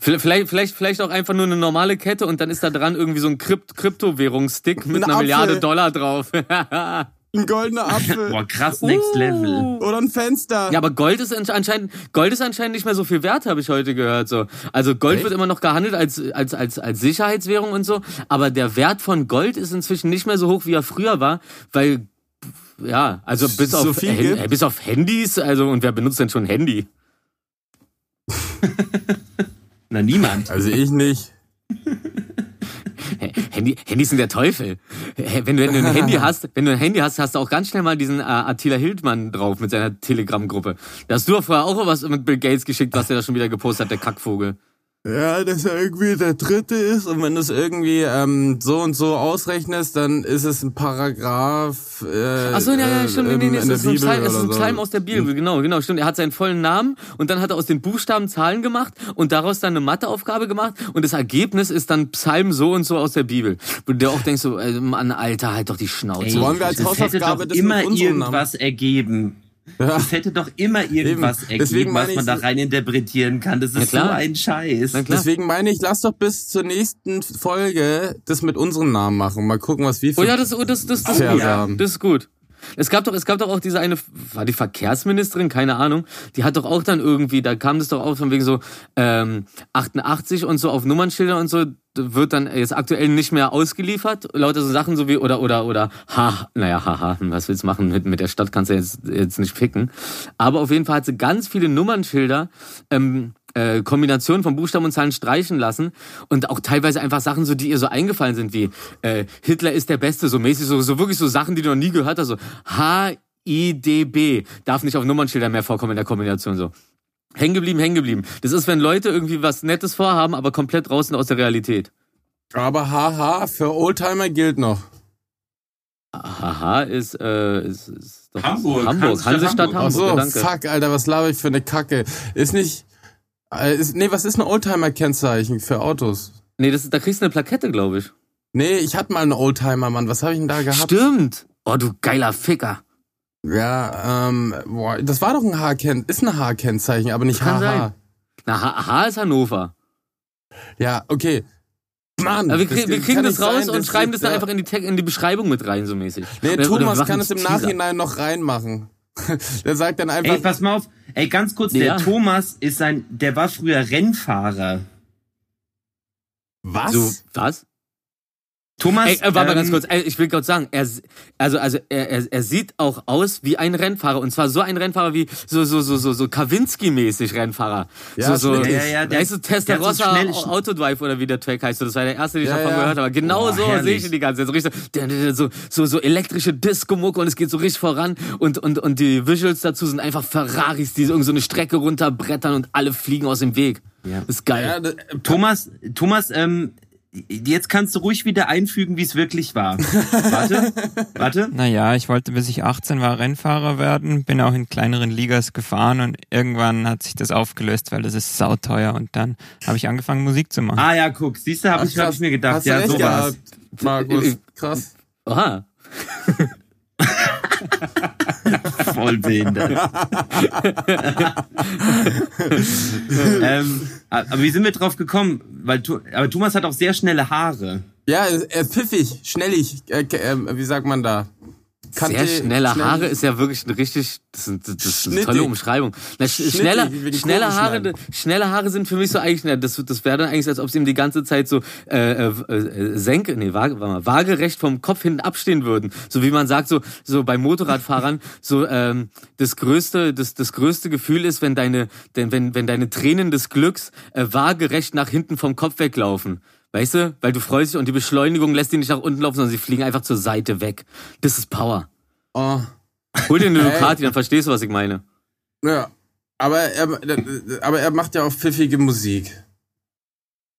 Speaker 3: Vielleicht, vielleicht, vielleicht auch einfach nur eine normale Kette und dann ist da dran irgendwie so ein Krypt Kryptowährungsstick mit
Speaker 1: Ein
Speaker 3: einer
Speaker 1: Apfel.
Speaker 3: Milliarde Dollar drauf.
Speaker 1: Ein goldener Apfel.
Speaker 2: Boah, krass, next level.
Speaker 1: Oder ein Fenster.
Speaker 3: Ja, aber Gold ist ansch- anscheinend Gold ist anscheinend nicht mehr so viel wert, habe ich heute gehört. So, also Gold
Speaker 1: Echt?
Speaker 3: wird immer noch gehandelt als als als als Sicherheitswährung und so, aber der Wert von Gold ist inzwischen nicht mehr so hoch, wie er früher war, weil ja, also bis
Speaker 1: So
Speaker 3: auf äh, bis auf Handys, also und wer benutzt denn schon ein Handy?
Speaker 2: Na, niemand.
Speaker 1: Also ich nicht.
Speaker 3: Hä, Handy, Handys sind der Teufel. Hä, Wenn du, wenn du ein Handy hast, wenn du ein Handy hast, hast du auch ganz schnell mal diesen äh, Attila Hildmann drauf mit seiner Telegram-Gruppe. Da hast du doch vorher auch was mit Bill Gates geschickt, was der da schon wieder gepostet hat, der Kackvogel.
Speaker 1: Ja, dass er irgendwie der dritte ist und wenn du es irgendwie ähm, so und so ausrechnest, dann ist es ein Paragraph. Äh,
Speaker 3: Ach so, ja, ja,
Speaker 1: äh,
Speaker 3: stimmt. Nee,
Speaker 1: in-
Speaker 3: nee, nee, es
Speaker 1: der
Speaker 3: ist ein Psalm, es ist ein
Speaker 1: oder so.
Speaker 3: Psalm aus der Bibel, genau, genau, stimmt. Er hat seinen vollen Namen und dann hat er aus den Buchstaben Zahlen gemacht und daraus dann eine Matheaufgabe gemacht und das Ergebnis ist dann Psalm so und so aus der Bibel. Wo du dir auch denkst so, äh, Mann, Alter, halt doch die Schnauze.
Speaker 2: Ey,
Speaker 1: Wollen wir als
Speaker 2: es hätte
Speaker 1: Hausaufgabe
Speaker 2: doch
Speaker 1: das
Speaker 2: immer irgendwas ergeben.
Speaker 1: Ja.
Speaker 2: Es hätte doch immer irgendwas
Speaker 1: Eben.
Speaker 2: Ergeben, was man da rein interpretieren kann. Das ist so
Speaker 3: klar.
Speaker 2: ein Scheiß.
Speaker 1: Deswegen meine ich, lass doch bis zur nächsten Folge das mit unserem Namen machen. Mal gucken, was wir für
Speaker 3: Oh ja, das, oh, das, das, das, ist
Speaker 1: Verse
Speaker 3: gut.
Speaker 1: haben.
Speaker 3: das ist gut. Es gab doch, es gab doch auch diese eine, war die Verkehrsministerin, keine Ahnung, die hat doch auch dann irgendwie, da kam das doch auch von wegen so ähm, 88 und so auf Nummernschilder und so wird dann jetzt aktuell nicht mehr ausgeliefert, lauter so Sachen so wie oder oder oder ha, naja, haha, was willst du machen? Mit mit der Stadt kannst du jetzt jetzt nicht ficken, aber auf jeden Fall hat sie ganz viele Nummernschilder ähm, äh, Kombinationen von Buchstaben und Zahlen streichen lassen und auch teilweise einfach Sachen so, die ihr so eingefallen sind, wie äh, Hitler ist der Beste, so mäßig, so, so wirklich so Sachen, die du noch nie gehört hast, so H-I-D-B darf nicht auf Nummernschilder mehr vorkommen in der Kombination, so. Hängen geblieben, hängen geblieben. Das ist, wenn Leute irgendwie was Nettes vorhaben, aber komplett draußen aus der Realität.
Speaker 1: Aber haha, für Oldtimer gilt noch.
Speaker 3: Haha ist, äh, ist, ist doch
Speaker 2: Hamburg,
Speaker 3: Hamburg,
Speaker 2: Hansestadt
Speaker 3: Hansestadt
Speaker 2: Hamburg.
Speaker 1: Ach so,
Speaker 3: Hamburg, danke.
Speaker 1: fuck, Alter, was laber ich für eine Kacke? Ist nicht. Äh, ist, nee, was ist ein Oldtimer-Kennzeichen für Autos?
Speaker 3: Nee, das, ist- da kriegst du eine Plakette, glaube ich.
Speaker 1: Nee, ich hatte mal einen Oldtimer, Mann. Was habe ich denn da gehabt?
Speaker 3: Stimmt. Oh, du geiler Ficker.
Speaker 1: Ja, ähm, boah, das war doch ein H-Kenn, ist ein H-Kennzeichen, aber nicht HH.
Speaker 3: sein. Na, H, H ist Hannover.
Speaker 1: Ja, okay. Mann,
Speaker 3: Aber wir, krieg, wir kriegen das raus
Speaker 1: sein,
Speaker 3: und
Speaker 1: das
Speaker 3: schreiben das dann
Speaker 1: ja.
Speaker 3: einfach in die, in die Beschreibung mit rein, so mäßig.
Speaker 1: Nee,
Speaker 3: Oder- oder
Speaker 1: Thomas
Speaker 3: machen
Speaker 1: kann es im. Nachhinein noch reinmachen. Der sagt dann einfach,
Speaker 2: Ey, pass mal auf. Ey, ganz kurz,
Speaker 3: Ja.
Speaker 2: der Thomas ist ein, der war früher Rennfahrer.
Speaker 1: was?
Speaker 3: So, was?
Speaker 2: Thomas,
Speaker 3: Ey, äh, warte mal ganz
Speaker 2: ähm,
Speaker 3: kurz. Ey, ich will kurz sagen, er, also, also, er, er, er sieht auch aus wie ein Rennfahrer. Und zwar so ein Rennfahrer wie so, so, so, so, so Kawinski-mäßig Rennfahrer.
Speaker 1: Ja,
Speaker 3: so, so.
Speaker 2: Ja, ja, der-
Speaker 3: weißt du,
Speaker 2: der hat so
Speaker 3: Testarossa
Speaker 2: schnell-
Speaker 3: Autodrive oder wie der Track heißt. Das war der erste, den ich
Speaker 1: Ja,
Speaker 3: davon
Speaker 1: ja.
Speaker 3: gehört habe. Genau
Speaker 2: Boah,
Speaker 3: so
Speaker 2: herrlich.
Speaker 3: sehe ich ihn die ganze Zeit. So, richtig, so, der- der- der- so, so, so elektrische Disco-Mucke und es geht so richtig voran. Und, und, und die Visuals dazu sind einfach Ferraris, die so irgend so eine Strecke runterbrettern und alle fliegen aus dem Weg.
Speaker 2: Ja.
Speaker 3: Das ist geil.
Speaker 1: ja, d-
Speaker 2: Thomas, Thomas, ähm, jetzt kannst du ruhig wieder einfügen, wie es wirklich war. Warte, warte.
Speaker 5: Naja, ich wollte bis ich 18 war Rennfahrer werden, bin auch in kleineren Ligas gefahren und irgendwann hat sich das aufgelöst, weil das ist sauteuer und dann habe ich angefangen Musik zu machen.
Speaker 2: Ah ja, guck, siehst du, habe ich, hab ich mir gedacht.
Speaker 1: Hast du
Speaker 2: Ja, sowas.
Speaker 1: gehabt, Markus.
Speaker 3: Äh,
Speaker 1: Krass.
Speaker 3: Oha.
Speaker 2: Voll behindert. ähm, aber wie sind wir drauf gekommen? Weil aber Thomas hat auch sehr schnelle Haare.
Speaker 1: Ja, er ist pfiffig, schnellig, äh, äh, wie sagt man da? Kante-
Speaker 3: Sehr schnelle
Speaker 1: schnell-
Speaker 3: Haare ist ja wirklich ein richtig, das ist, das ist eine tolle. Umschreibung. Na, sch schneller, schnelle Haare, schnelle Haare sind für mich so eigentlich, na, das, das wäre dann eigentlich, als ob sie ihm die ganze Zeit so äh, äh, äh, senke, nee, vage, warte mal, waagerecht vom Kopf hinten abstehen würden. So wie man sagt, so so bei Motorradfahrern, so ähm, das größte, das das größte Gefühl ist, wenn deine, denn wenn wenn deine Tränen des Glücks äh, waagerecht nach hinten vom Kopf weglaufen. Weißt du? Weil du freust dich und die Beschleunigung lässt die nicht nach unten laufen, sondern sie fliegen einfach zur Seite weg. Das ist Power.
Speaker 1: Oh,
Speaker 3: Hol dir eine. Ducati, dann verstehst du, was ich meine.
Speaker 1: ja. Aber er, aber er macht ja auch pfiffige Musik.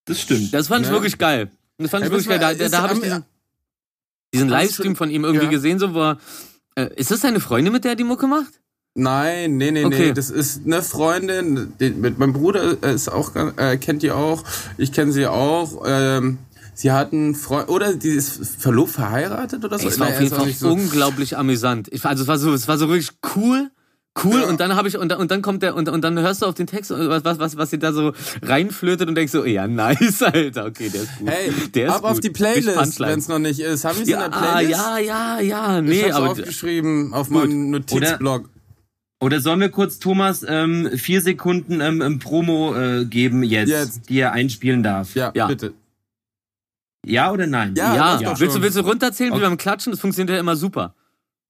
Speaker 2: Das stimmt.
Speaker 3: Das fand ich
Speaker 1: Ja.
Speaker 3: wirklich geil. Das fand ich
Speaker 1: Ja,
Speaker 3: wirklich geil.
Speaker 1: war-
Speaker 3: Da, da, da habe ich diesen, diesen Livestream von ihm irgendwie
Speaker 1: Ja.
Speaker 3: gesehen, so wo er, äh, ist das deine Freundin, mit der er die Mucke macht?
Speaker 1: Nein, nee, nee,
Speaker 3: Okay.
Speaker 1: nee. Das ist eine Freundin, die, mit meinem Bruder ist auch, äh, kennt die auch. Ich kenne sie auch. Ähm, sie hatten Freund, oder die ist verlobt, verheiratet oder so.
Speaker 3: Es war auf jeden Fall
Speaker 1: so.
Speaker 3: unglaublich amüsant. Ich, also es war so, es war so wirklich cool, cool. Und dann habe ich und, dann- und dann kommt der und, und dann hörst du auf den Text und was was was was sie da so reinflötet und denkst so, ja nice, Alter, okay, der ist gut.
Speaker 1: Hey,
Speaker 3: der ist
Speaker 1: ab auf
Speaker 3: gut.
Speaker 1: die
Speaker 3: Mit
Speaker 1: Playlist, wenn es noch nicht ist. Habe ich es
Speaker 3: ja,
Speaker 1: in der
Speaker 3: ah,
Speaker 1: Playlist?
Speaker 3: ja, ja, ja,
Speaker 1: ich
Speaker 3: nee,
Speaker 1: hab's
Speaker 3: aber
Speaker 1: aufgeschrieben auf meinem Notizblock.
Speaker 2: Oder sollen wir kurz Thomas ähm, vier Sekunden ähm, ähm, Promo äh, geben jetzt,
Speaker 1: Jetzt.
Speaker 2: die er einspielen darf?
Speaker 1: Ja,
Speaker 3: Ja.
Speaker 1: bitte.
Speaker 2: Ja oder nein?
Speaker 1: Ja,
Speaker 3: ja,
Speaker 1: das doch
Speaker 3: willst du willst du runterzählen wie
Speaker 2: Okay.
Speaker 3: beim Klatschen? Das funktioniert ja immer super.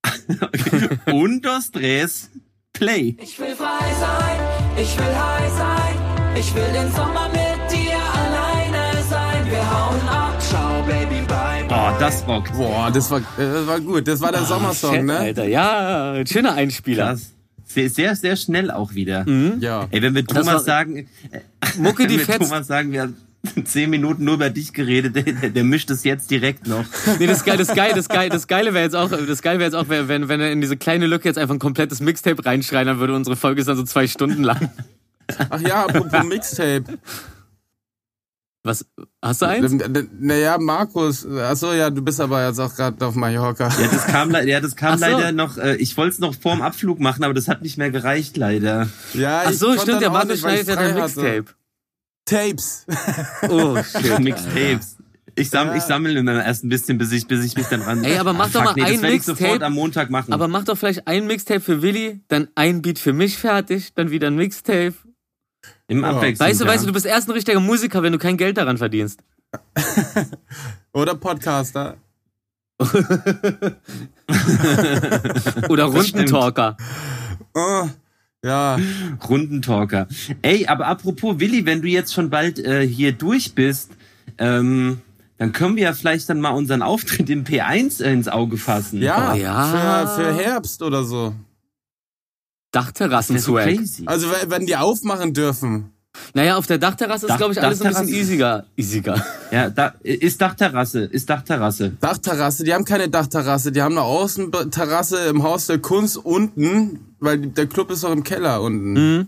Speaker 2: Und dos tres, play.
Speaker 6: Ich will frei sein, ich will high sein, ich will den Sommer mit dir alleine sein. Wir hauen ab, ciao Baby, bye bye.
Speaker 2: Oh, das rockt.
Speaker 1: Boah, das war, äh, das war gut. Das war der Sommersong,
Speaker 3: Shit,
Speaker 1: ne?
Speaker 3: Alter, ja, ein schöner Einspieler.
Speaker 2: Krass. Sehr, sehr, sehr schnell auch wieder.
Speaker 1: Ja.
Speaker 2: Ey, wenn wir Thomas
Speaker 3: war-
Speaker 2: sagen, äh,
Speaker 3: Mucke, die
Speaker 2: wenn wir. Thomas sagen, wir haben zehn Minuten nur über dich geredet, der, der, mischt es jetzt direkt noch.
Speaker 3: Nee, das geile, das geile, das geile, das geile wäre jetzt auch, das geile wäre jetzt auch, wenn, wenn er in diese kleine Lücke jetzt einfach ein komplettes Mixtape reinschreien, dann würde unsere Folge ist dann so zwei Stunden lang.
Speaker 1: Ach ja, apropos Mixtape.
Speaker 3: Was, hast du eins?
Speaker 1: Naja, Markus, achso, ja, du bist aber jetzt auch gerade auf Mallorca.
Speaker 2: Ja, das kam, ja, das kam
Speaker 3: so.
Speaker 2: leider noch, äh, ich wollte es noch vorm Abflug machen, aber das hat nicht mehr gereicht, leider.
Speaker 1: Ja,
Speaker 3: Ach
Speaker 1: ich
Speaker 3: so, stimmt,
Speaker 1: dann
Speaker 3: der Markus schneidet ja dein. Mixtape.
Speaker 1: Tapes.
Speaker 3: Oh, shit.
Speaker 2: Mixtapes. Ich, samm, ich sammle immer erst ein bisschen, bis ich, bis ich mich dann ran.
Speaker 3: Ey, aber mach
Speaker 2: Ah,
Speaker 3: doch mal
Speaker 2: nee,
Speaker 3: ein
Speaker 2: das werde ich
Speaker 3: Mixtape.
Speaker 2: sofort am Montag machen.
Speaker 3: Aber mach doch vielleicht ein Mixtape für Willi, dann ein Beat für mich fertig, dann wieder ein Mixtape.
Speaker 2: Im Abwechslung.
Speaker 3: Weißt du,
Speaker 2: ja.
Speaker 3: weißt du, du bist erst ein richtiger Musiker, wenn du kein Geld daran verdienst.
Speaker 1: Oder Podcaster.
Speaker 3: Oder. Rundentalker.
Speaker 1: Oh, ja.
Speaker 2: Rundentalker. Ey, aber apropos Willi, wenn du jetzt schon bald äh, hier durch bist, ähm, dann können wir ja vielleicht dann mal unseren Auftritt im P1 ins Auge fassen.
Speaker 1: Ja,
Speaker 3: Oh, ja.
Speaker 1: Für, für Herbst oder so.
Speaker 2: Das ist so
Speaker 3: Dachterrassen-Swag.
Speaker 2: crazy.
Speaker 1: Also wenn die aufmachen dürfen.
Speaker 3: Naja, auf der Dachterrasse ist,
Speaker 2: Dach-
Speaker 3: glaube ich, alles ein bisschen easiger. Easiger.
Speaker 2: Ja, da ist Dachterrasse, ist Dachterrasse.
Speaker 1: Dachterrasse, die haben keine Dachterrasse, die haben eine Außenterrasse im Haus der Kunst unten, weil der Club ist doch im Keller unten.
Speaker 3: Mhm.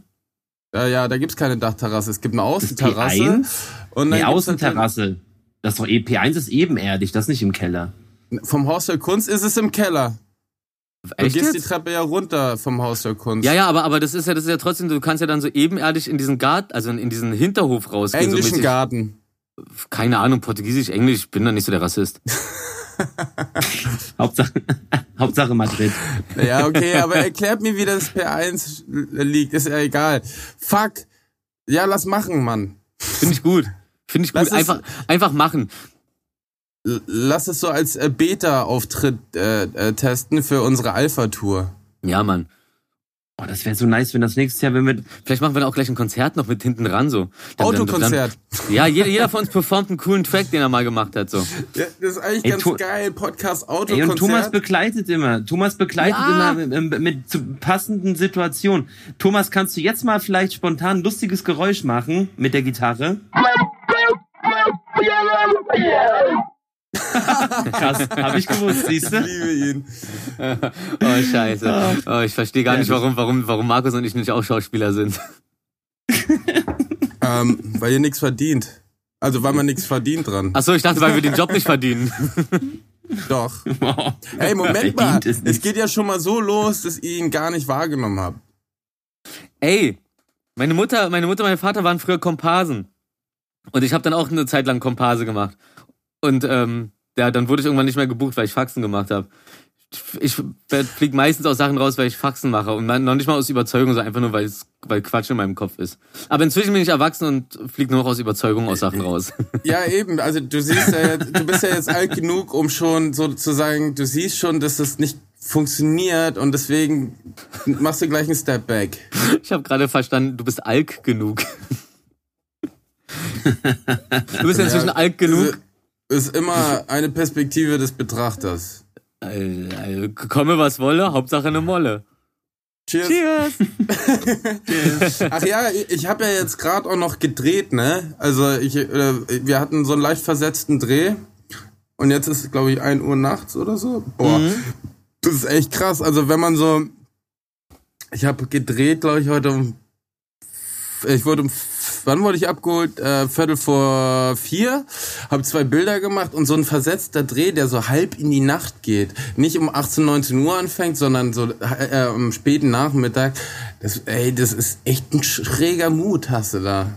Speaker 1: Ja, ja, da gibt's keine Dachterrasse, es gibt eine Außenterrasse.
Speaker 2: P1?
Speaker 1: Und
Speaker 2: Nee,
Speaker 1: dann gibt's
Speaker 2: Außenterrasse. Das ist doch eh, P1 ist ebenerdig, das ist nicht im Keller.
Speaker 1: Vom Haus der Kunst ist es im Keller.
Speaker 3: Echt
Speaker 1: du gehst die
Speaker 3: jetzt?
Speaker 1: Treppe ja runter vom Haus der Kunst.
Speaker 3: Ja, ja, aber, aber das ist ja, das ist ja trotzdem, du kannst ja dann so ebenerdig in diesen Garten, also in, in diesen Hinterhof rausgehen. so
Speaker 1: Englischen
Speaker 3: mäßig.
Speaker 1: Garten.
Speaker 3: Keine Ahnung, Portugiesisch, Englisch, ich bin da nicht so der Rassist.
Speaker 2: Hauptsache, Hauptsache Madrid.
Speaker 1: Ja, okay, aber erklärt mir, wie das P1 liegt, ist ja egal. Fuck. Ja, lass machen, Mann.
Speaker 3: Finde ich gut. Finde ich gut. Einfach, einfach machen.
Speaker 1: Lass es so als äh, Beta-Auftritt äh, äh, testen für unsere Alpha-Tour.
Speaker 3: Ja, Mann.
Speaker 2: Oh, das wäre so nice, wenn das nächstes Jahr, wenn wir,
Speaker 3: Vielleicht machen wir dann auch gleich ein Konzert noch mit hinten ran, so. Dann- dann-
Speaker 1: Autokonzert.
Speaker 3: Dann, ja, jeder, jeder von uns performt einen coolen Track, den er mal gemacht hat, so.
Speaker 1: Ja, das ist eigentlich
Speaker 2: Ey,
Speaker 1: ganz
Speaker 2: Tu-
Speaker 1: geil. Podcast
Speaker 2: Ey, und
Speaker 1: Autokonzert.
Speaker 2: Thomas begleitet immer. Thomas begleitet
Speaker 3: Ja.
Speaker 2: immer mit, mit zu passenden Situationen. Thomas, kannst du jetzt mal vielleicht spontan ein lustiges Geräusch machen mit der Gitarre? Krass, hab ich gewusst, siehst
Speaker 1: ich
Speaker 2: du?
Speaker 1: liebe ihn.
Speaker 3: Oh, scheiße. Oh, ich verstehe gar
Speaker 2: Ja,
Speaker 3: nicht, warum, warum, warum Markus und ich nicht auch Schauspieler sind.
Speaker 1: Ähm, weil ihr nichts verdient. Also weil man nichts verdient dran.
Speaker 3: Ach so, ich dachte, weil wir den Job nicht verdienen.
Speaker 1: Doch.
Speaker 2: Wow.
Speaker 1: Hey, Moment
Speaker 2: Verdient
Speaker 1: mal.
Speaker 2: es
Speaker 1: Es, geht ja schon mal so los, dass ihr ihn gar nicht wahrgenommen habt.
Speaker 3: Ey, meine Mutter, meine Mutter, mein Vater waren früher Komparsen. Und ich habe dann auch eine Zeit lang Komparse gemacht. Und ähm, ja, dann wurde ich irgendwann nicht mehr gebucht, weil ich Faxen gemacht habe. Ich fliege meistens aus Sachen raus, weil ich Faxen mache. Und noch nicht mal aus Überzeugung, sondern einfach nur, weil es weil Quatsch in meinem Kopf ist. Aber inzwischen bin ich erwachsen und fliege nur noch aus Überzeugung aus Sachen raus.
Speaker 1: Ja, eben. Also du siehst ja, du bist ja jetzt alt genug, um schon sozusagen, du siehst schon, dass das nicht funktioniert und deswegen machst du gleich einen Step Back.
Speaker 3: Ich habe gerade verstanden, du bist alk genug. Du bist ja inzwischen
Speaker 1: Ja,
Speaker 3: alk genug.
Speaker 1: Ist immer eine Perspektive des Betrachters.
Speaker 3: Äh, äh, komme was wolle, Hauptsache eine Molle.
Speaker 1: Cheers.
Speaker 3: Cheers!
Speaker 1: Ach ja, ich habe ja jetzt gerade auch noch gedreht, ne? Also ich, äh, wir hatten so einen leicht versetzten Dreh und jetzt ist glaube ich 1 Uhr nachts oder so. Boah, das ist echt krass. Also wenn man so, ich habe gedreht, glaube ich heute um, ich wurde um wann wurde ich abgeholt? Äh, Viertel vor vier. Habe zwei Bilder gemacht und so ein versetzter Dreh, der so halb in die Nacht geht. Nicht um 18, 19 Uhr anfängt, sondern so äh, am späten Nachmittag. Das, ey, das ist echt ein schräger Mut, hast du da.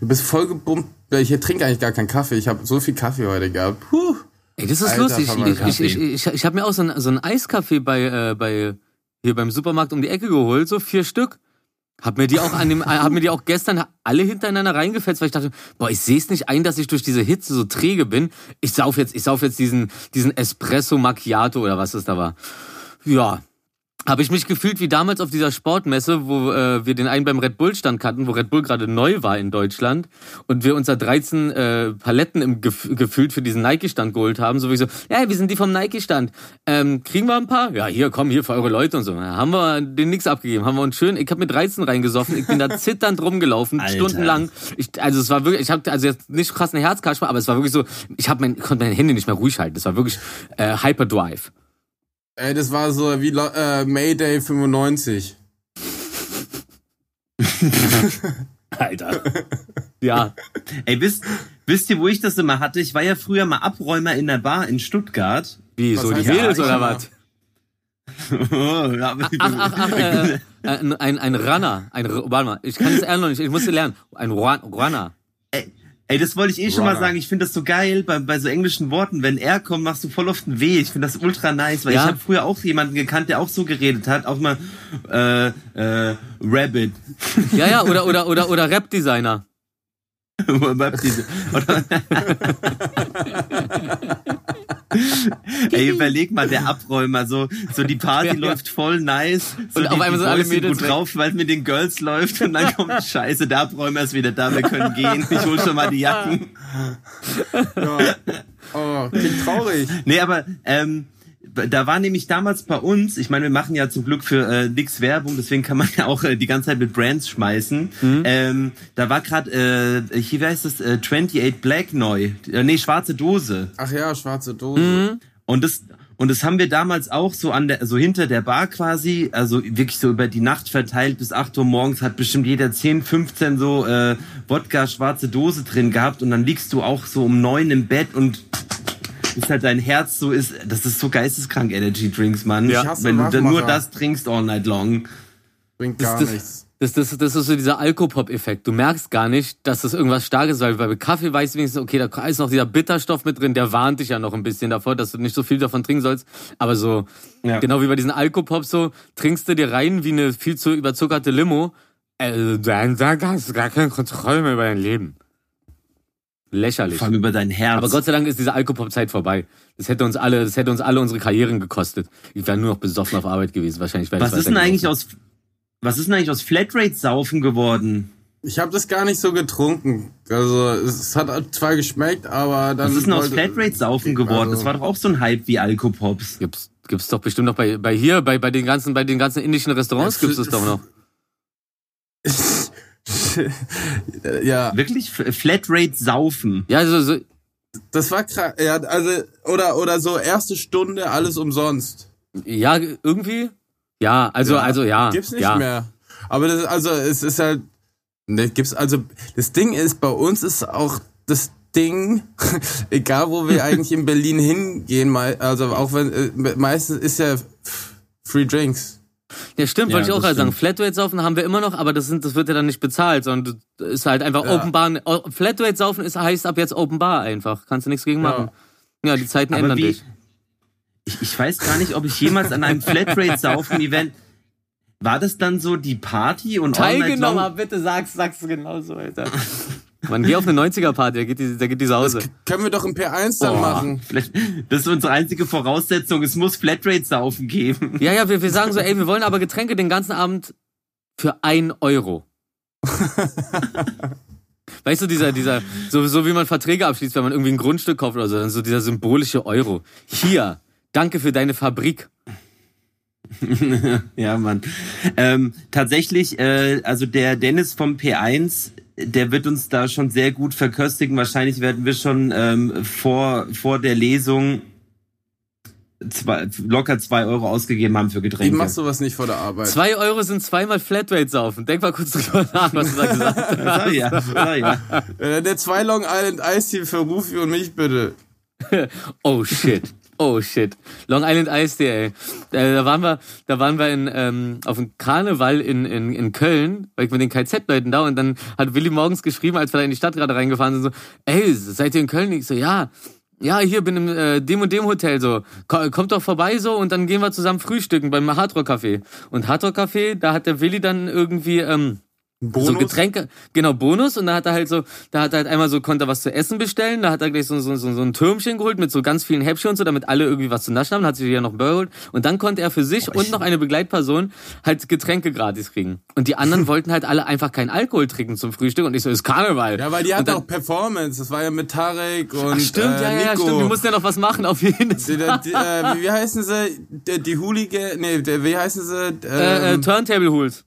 Speaker 1: Du bist voll gebummt. Ich trinke eigentlich gar keinen Kaffee. Ich habe so viel Kaffee heute gehabt. Puh.
Speaker 3: Ey, das ist
Speaker 1: Alter,
Speaker 3: lustig. Ich, ich, ich, ich, ich habe mir auch so ein, so ein Eiskaffee bei, äh, bei hier beim Supermarkt um die Ecke geholt, so vier Stück. Hab mir die auch an dem, hab mir die auch gestern alle hintereinander reingefetzt, weil ich dachte, boah, ich sehe es nicht ein, dass ich durch diese Hitze so träge bin. Ich sauf jetzt, ich sauf jetzt diesen, diesen Espresso Macchiato oder was das da war. Ja. Habe ich mich gefühlt wie damals auf dieser Sportmesse, wo äh, wir den einen beim Red Bull Stand kannten, wo Red Bull gerade neu war in Deutschland und wir uns da 13 äh, Paletten im Gef gefühlt für diesen Nike Stand geholt haben, so wie so, ja, wir sind die vom Nike Stand. Ähm, kriegen wir ein paar? Ja, hier, komm, hier für eure Leute und so. Ja, haben wir den nix abgegeben, haben wir uns schön, ich habe mit 13 reingesoffen, ich bin da zitternd rumgelaufen,
Speaker 2: Alter.
Speaker 3: stundenlang. Ich, also es war wirklich, ich habe also jetzt nicht krass eine Herzkasper, aber es war wirklich so, ich habe mein, ich konnte meine Hände nicht mehr ruhig halten. Das war wirklich äh, Hyperdrive.
Speaker 1: Ey, das war so wie äh, Mayday 95.
Speaker 3: Alter. Ja.
Speaker 2: Ey, wisst, wisst ihr, wo ich das immer hatte? Ich war ja früher mal Abräumer in der Bar in Stuttgart.
Speaker 3: Wie,
Speaker 1: Was
Speaker 3: so die Mädels
Speaker 1: ja,
Speaker 3: oder was?
Speaker 2: Oh,
Speaker 3: Ach, ach, ach, äh, äh, ein, ein Runner. Ein, warte mal, ich kann es eher noch nicht, ich muss lernen. Ein Run- Runner.
Speaker 2: Ey, das wollte ich eh schon mal sagen. Ich finde das so geil bei, bei so englischen Worten. Wenn er kommt, machst du voll oft ein W. Ich finde das ultra nice, weil
Speaker 3: Ja.
Speaker 2: ich habe früher auch jemanden gekannt, der auch so geredet hat. Auch mal äh, äh, Rabbit.
Speaker 3: Ja, ja, oder, oder, oder, oder Rap-Designer.
Speaker 2: Ey, überleg mal, der Abräumer, so, so die Party
Speaker 3: Ja, ja.
Speaker 2: läuft voll nice. So
Speaker 3: Und
Speaker 2: die,
Speaker 3: auf einmal
Speaker 2: die
Speaker 3: sind alle Mädels
Speaker 2: gut
Speaker 3: weg.
Speaker 2: drauf, weil es mit den Girls läuft und dann kommt Scheiße, der Abräumer ist wieder da, wir können gehen. Ich hol schon mal die Jacken.
Speaker 1: Ja. Oh, klingt traurig.
Speaker 2: Nee, aber ähm, da war nämlich damals bei uns, ich meine, wir machen ja zum Glück für äh, nix Werbung, deswegen kann man ja auch äh, die ganze Zeit mit Brands schmeißen. Ähm, da war gerade, äh, hier heißt das, äh, 28 Black neu. Äh, nee, schwarze Dose.
Speaker 1: Ach ja, schwarze Dose.
Speaker 3: Mhm.
Speaker 2: Und das und das haben wir damals auch so an der, so hinter der Bar quasi, also wirklich so über die Nacht verteilt bis 8 Uhr morgens hat bestimmt jeder 10, 15 so äh, Wodka schwarze Dose drin gehabt und dann liegst du auch so um neun im Bett und ist halt dein Herz so ist, das ist so geisteskrank Energy Drinks, Mann.
Speaker 1: Ja. Ich hasse
Speaker 2: Wenn du dann nur das trinkst all night long.
Speaker 1: Bringt
Speaker 3: Das,
Speaker 1: gar
Speaker 3: das,
Speaker 1: nichts.
Speaker 3: das, das, das ist so dieser Alkopop-Effekt. Du merkst gar nicht, dass das irgendwas Starkes ist, weil bei Kaffee weißt du wenigstens, okay, da ist noch dieser Bitterstoff mit drin, der warnt dich ja noch ein bisschen davor, dass du nicht so viel davon trinken sollst. Aber so,
Speaker 2: Ja.
Speaker 3: genau wie bei diesen Alkopop so, trinkst du dir rein wie eine viel zu überzuckerte Limo, äh, dann, dann hast du gar keine Kontrolle mehr über dein Leben. Lächerlich.
Speaker 2: Vor allem über dein Herz.
Speaker 3: Aber Gott sei Dank ist diese Alkopop-Zeit vorbei. Das hätte uns alle, das hätte uns alle unsere Karrieren gekostet. Ich wäre nur noch besoffen auf Arbeit gewesen. Wahrscheinlich wäre
Speaker 2: was ist denn eigentlich aus was ist denn eigentlich aus Flatrate-Saufen geworden?
Speaker 1: Ich habe das gar nicht so getrunken. Also es hat zwar geschmeckt, aber dann.
Speaker 2: Was ist denn aus Flatrate-Saufen geworden?
Speaker 1: Also-
Speaker 2: Das war doch auch so ein Hype wie Alkopops.
Speaker 3: Gibt's, gibt's doch bestimmt noch bei, bei hier, bei, bei den ganzen, bei den ganzen indischen Restaurants
Speaker 1: Ja,
Speaker 3: gibt's das doch noch.
Speaker 1: ja,
Speaker 2: Wirklich F- Flatrate-Saufen.
Speaker 3: Ja, so, so,
Speaker 1: das war krass. Ja, also oder oder so erste Stunde alles umsonst.
Speaker 3: ja, irgendwie. Ja, also, also, ja.
Speaker 1: Gibt's nicht
Speaker 3: ja.
Speaker 1: mehr. Aber das, also es ist halt, ne, gibt's also das Ding ist bei uns ist auch das Ding, egal wo wir eigentlich in Berlin hingehen, also auch wenn äh, meistens ist ja Free Drinks.
Speaker 3: Ja, stimmt,
Speaker 2: Ja,
Speaker 3: wollte ich auch gerade sagen. Flatrate-Saufen haben wir immer noch, aber das, sind, das wird ja dann nicht bezahlt, sondern ist halt einfach
Speaker 1: Ja.
Speaker 3: Open Bar. Flatrate-Saufen ist, heißt ab jetzt Open Bar einfach. Kannst du nichts gegen machen. Ja, die Zeiten
Speaker 2: Aber
Speaker 3: ändern
Speaker 2: wie,
Speaker 3: dich.
Speaker 2: ich, ich weiß gar nicht, ob ich jemals an einem Flatrate-Saufen-Event. War das dann so die Party und
Speaker 3: Teilgenommen, bitte sag's, sag's genauso, Alter. Man, geh auf eine 90er-Party, da geht die, da geht die Sause.
Speaker 1: Können wir doch im P1 dann
Speaker 2: Boah,
Speaker 1: machen.
Speaker 2: Das ist unsere einzige Voraussetzung. Es muss Flatrate-Saufen geben.
Speaker 3: Ja, ja, wir, wir sagen so, ey, wir wollen aber Getränke den ganzen Abend für ein Euro. weißt du, dieser, dieser, so, so wie man Verträge abschließt, wenn man irgendwie ein Grundstück kauft oder so, dann so dieser symbolische Euro. Hier, danke für deine Fabrik.
Speaker 2: Ja, Mann. Ähm, tatsächlich, äh, also der Dennis vom P1, der wird uns da schon sehr gut verköstigen. Wahrscheinlich werden wir schon ähm, vor, vor der Lesung zwei, locker zwei Euro ausgegeben haben für
Speaker 1: Ich
Speaker 2: Getränke.
Speaker 1: mach sowas nicht vor der Arbeit.
Speaker 3: Zwei Euro sind zweimal Flatrate saufen. Denk mal kurz drüber nach, was du da gesagt hast.
Speaker 2: Sag ja, sag ja.
Speaker 1: Der zwei Long Island Ice Tea für Rufi und mich bitte.
Speaker 3: Oh shit. Oh shit. Long Island Ice Day, ey. Äh, da waren wir, da waren wir in, ähm, auf dem Karneval in, in, in Köln, weil ich mit den KZ-Leuten da und dann hat Willi morgens geschrieben, als wir da in die Stadt gerade reingefahren sind, so, ey, seid ihr in Köln? Ich so, ja. Ja, hier bin im äh, dem und dem Hotel so. Ko- Kommt doch vorbei so und dann gehen wir zusammen frühstücken beim Hardrock Café. Und Hardrock Café, da hat der Willi dann irgendwie ähm, so Getränke, genau, Bonus. Und da hat er halt so, da hat er halt einmal so, konnte er was zu essen bestellen. Da hat er gleich so, so, so, so ein Türmchen geholt mit so ganz vielen Häppchen und so, damit alle irgendwie was zu naschen haben. Hat sich ja noch einen Burger geholt. Und dann konnte er für sich und noch eine Begleitperson halt Getränke gratis kriegen. Und die anderen wollten halt alle einfach keinen Alkohol trinken zum Frühstück. Und ich so, ist Karneval.
Speaker 1: Ja, weil die hatten auch Performance. Das war ja mit Tarek und
Speaker 3: Ach, stimmt,
Speaker 1: äh,
Speaker 3: ja, ja,
Speaker 1: Nico.
Speaker 3: stimmt. Die mussten ja noch was machen auf jeden
Speaker 1: Die,
Speaker 3: Fall.
Speaker 1: die, äh, wie, heißen sie? Die, die Hooligan, nee, der, wie heißen sie?
Speaker 3: Äh, äh,
Speaker 1: Ähm,
Speaker 3: Turntable Hools.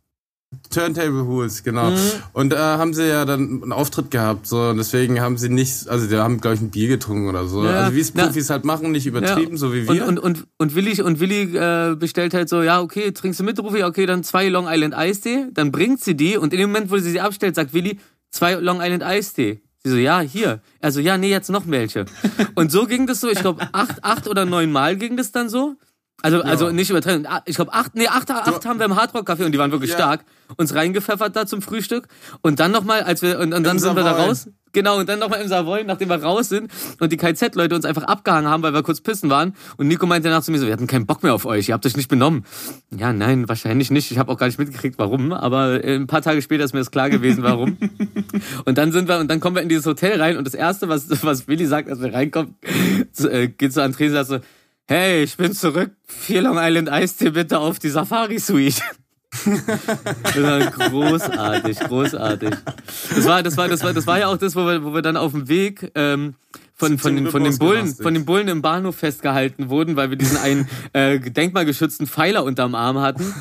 Speaker 1: Turntable Hools, genau.
Speaker 3: Mhm.
Speaker 1: Und äh, haben sie ja dann einen Auftritt gehabt, so und deswegen haben sie nicht, also die haben glaube ich ein Bier getrunken oder so.
Speaker 3: Ja,
Speaker 1: also wie es Profis halt machen, nicht übertrieben,
Speaker 3: Ja.
Speaker 1: so wie
Speaker 3: Und,
Speaker 1: wir.
Speaker 3: und, und, und Willi, und Willi äh, bestellt halt so, ja, okay, trinkst du mit, Rufi? Okay, dann zwei Long Island Eistee. Dann bringt sie die und in dem Moment, wo sie sie abstellt, sagt Willi, zwei Long Island Eistee. Sie so, ja, hier. Also, ja, nee, jetzt noch welche. und so ging das so, ich glaube, acht, acht oder neun Mal ging das dann so. Also, also nicht übertreiben. Ah, Ich glaube, acht, nee, acht, acht haben wir im Hardrock Café und die waren wirklich
Speaker 1: Ja.
Speaker 3: stark. Uns reingepfeffert da zum Frühstück. Und dann nochmal, als wir, und, und dann
Speaker 1: Im
Speaker 3: sind wir da
Speaker 1: Savoy.
Speaker 3: raus. Genau, und dann nochmal im Savoy, nachdem wir raus sind und die KZ-Leute uns einfach abgehangen haben, weil wir kurz pissen waren. Und Nico meinte danach zu mir so, wir hatten keinen Bock mehr auf euch, ihr habt euch nicht benommen. Ja, nein, wahrscheinlich nicht. Ich habe auch gar nicht mitgekriegt, warum. Aber äh, ein paar Tage später ist mir das klar gewesen, warum. und dann sind wir, und dann kommen wir in dieses Hotel rein und das Erste, was, was Willi sagt, als wir reinkommen, äh, geht zu André und sagt so, hey, ich bin zurück, vier Long Island Eistee bitte auf die Safari Suite. Das war großartig, großartig. Das war, das war, das war, das war ja auch das, wo wir, wo wir dann auf dem Weg ähm, von, von, den, von den Bullen, von den Bullen im Bahnhof festgehalten wurden, weil wir diesen einen äh, denkmalgeschützten Pfeiler unterm Arm hatten.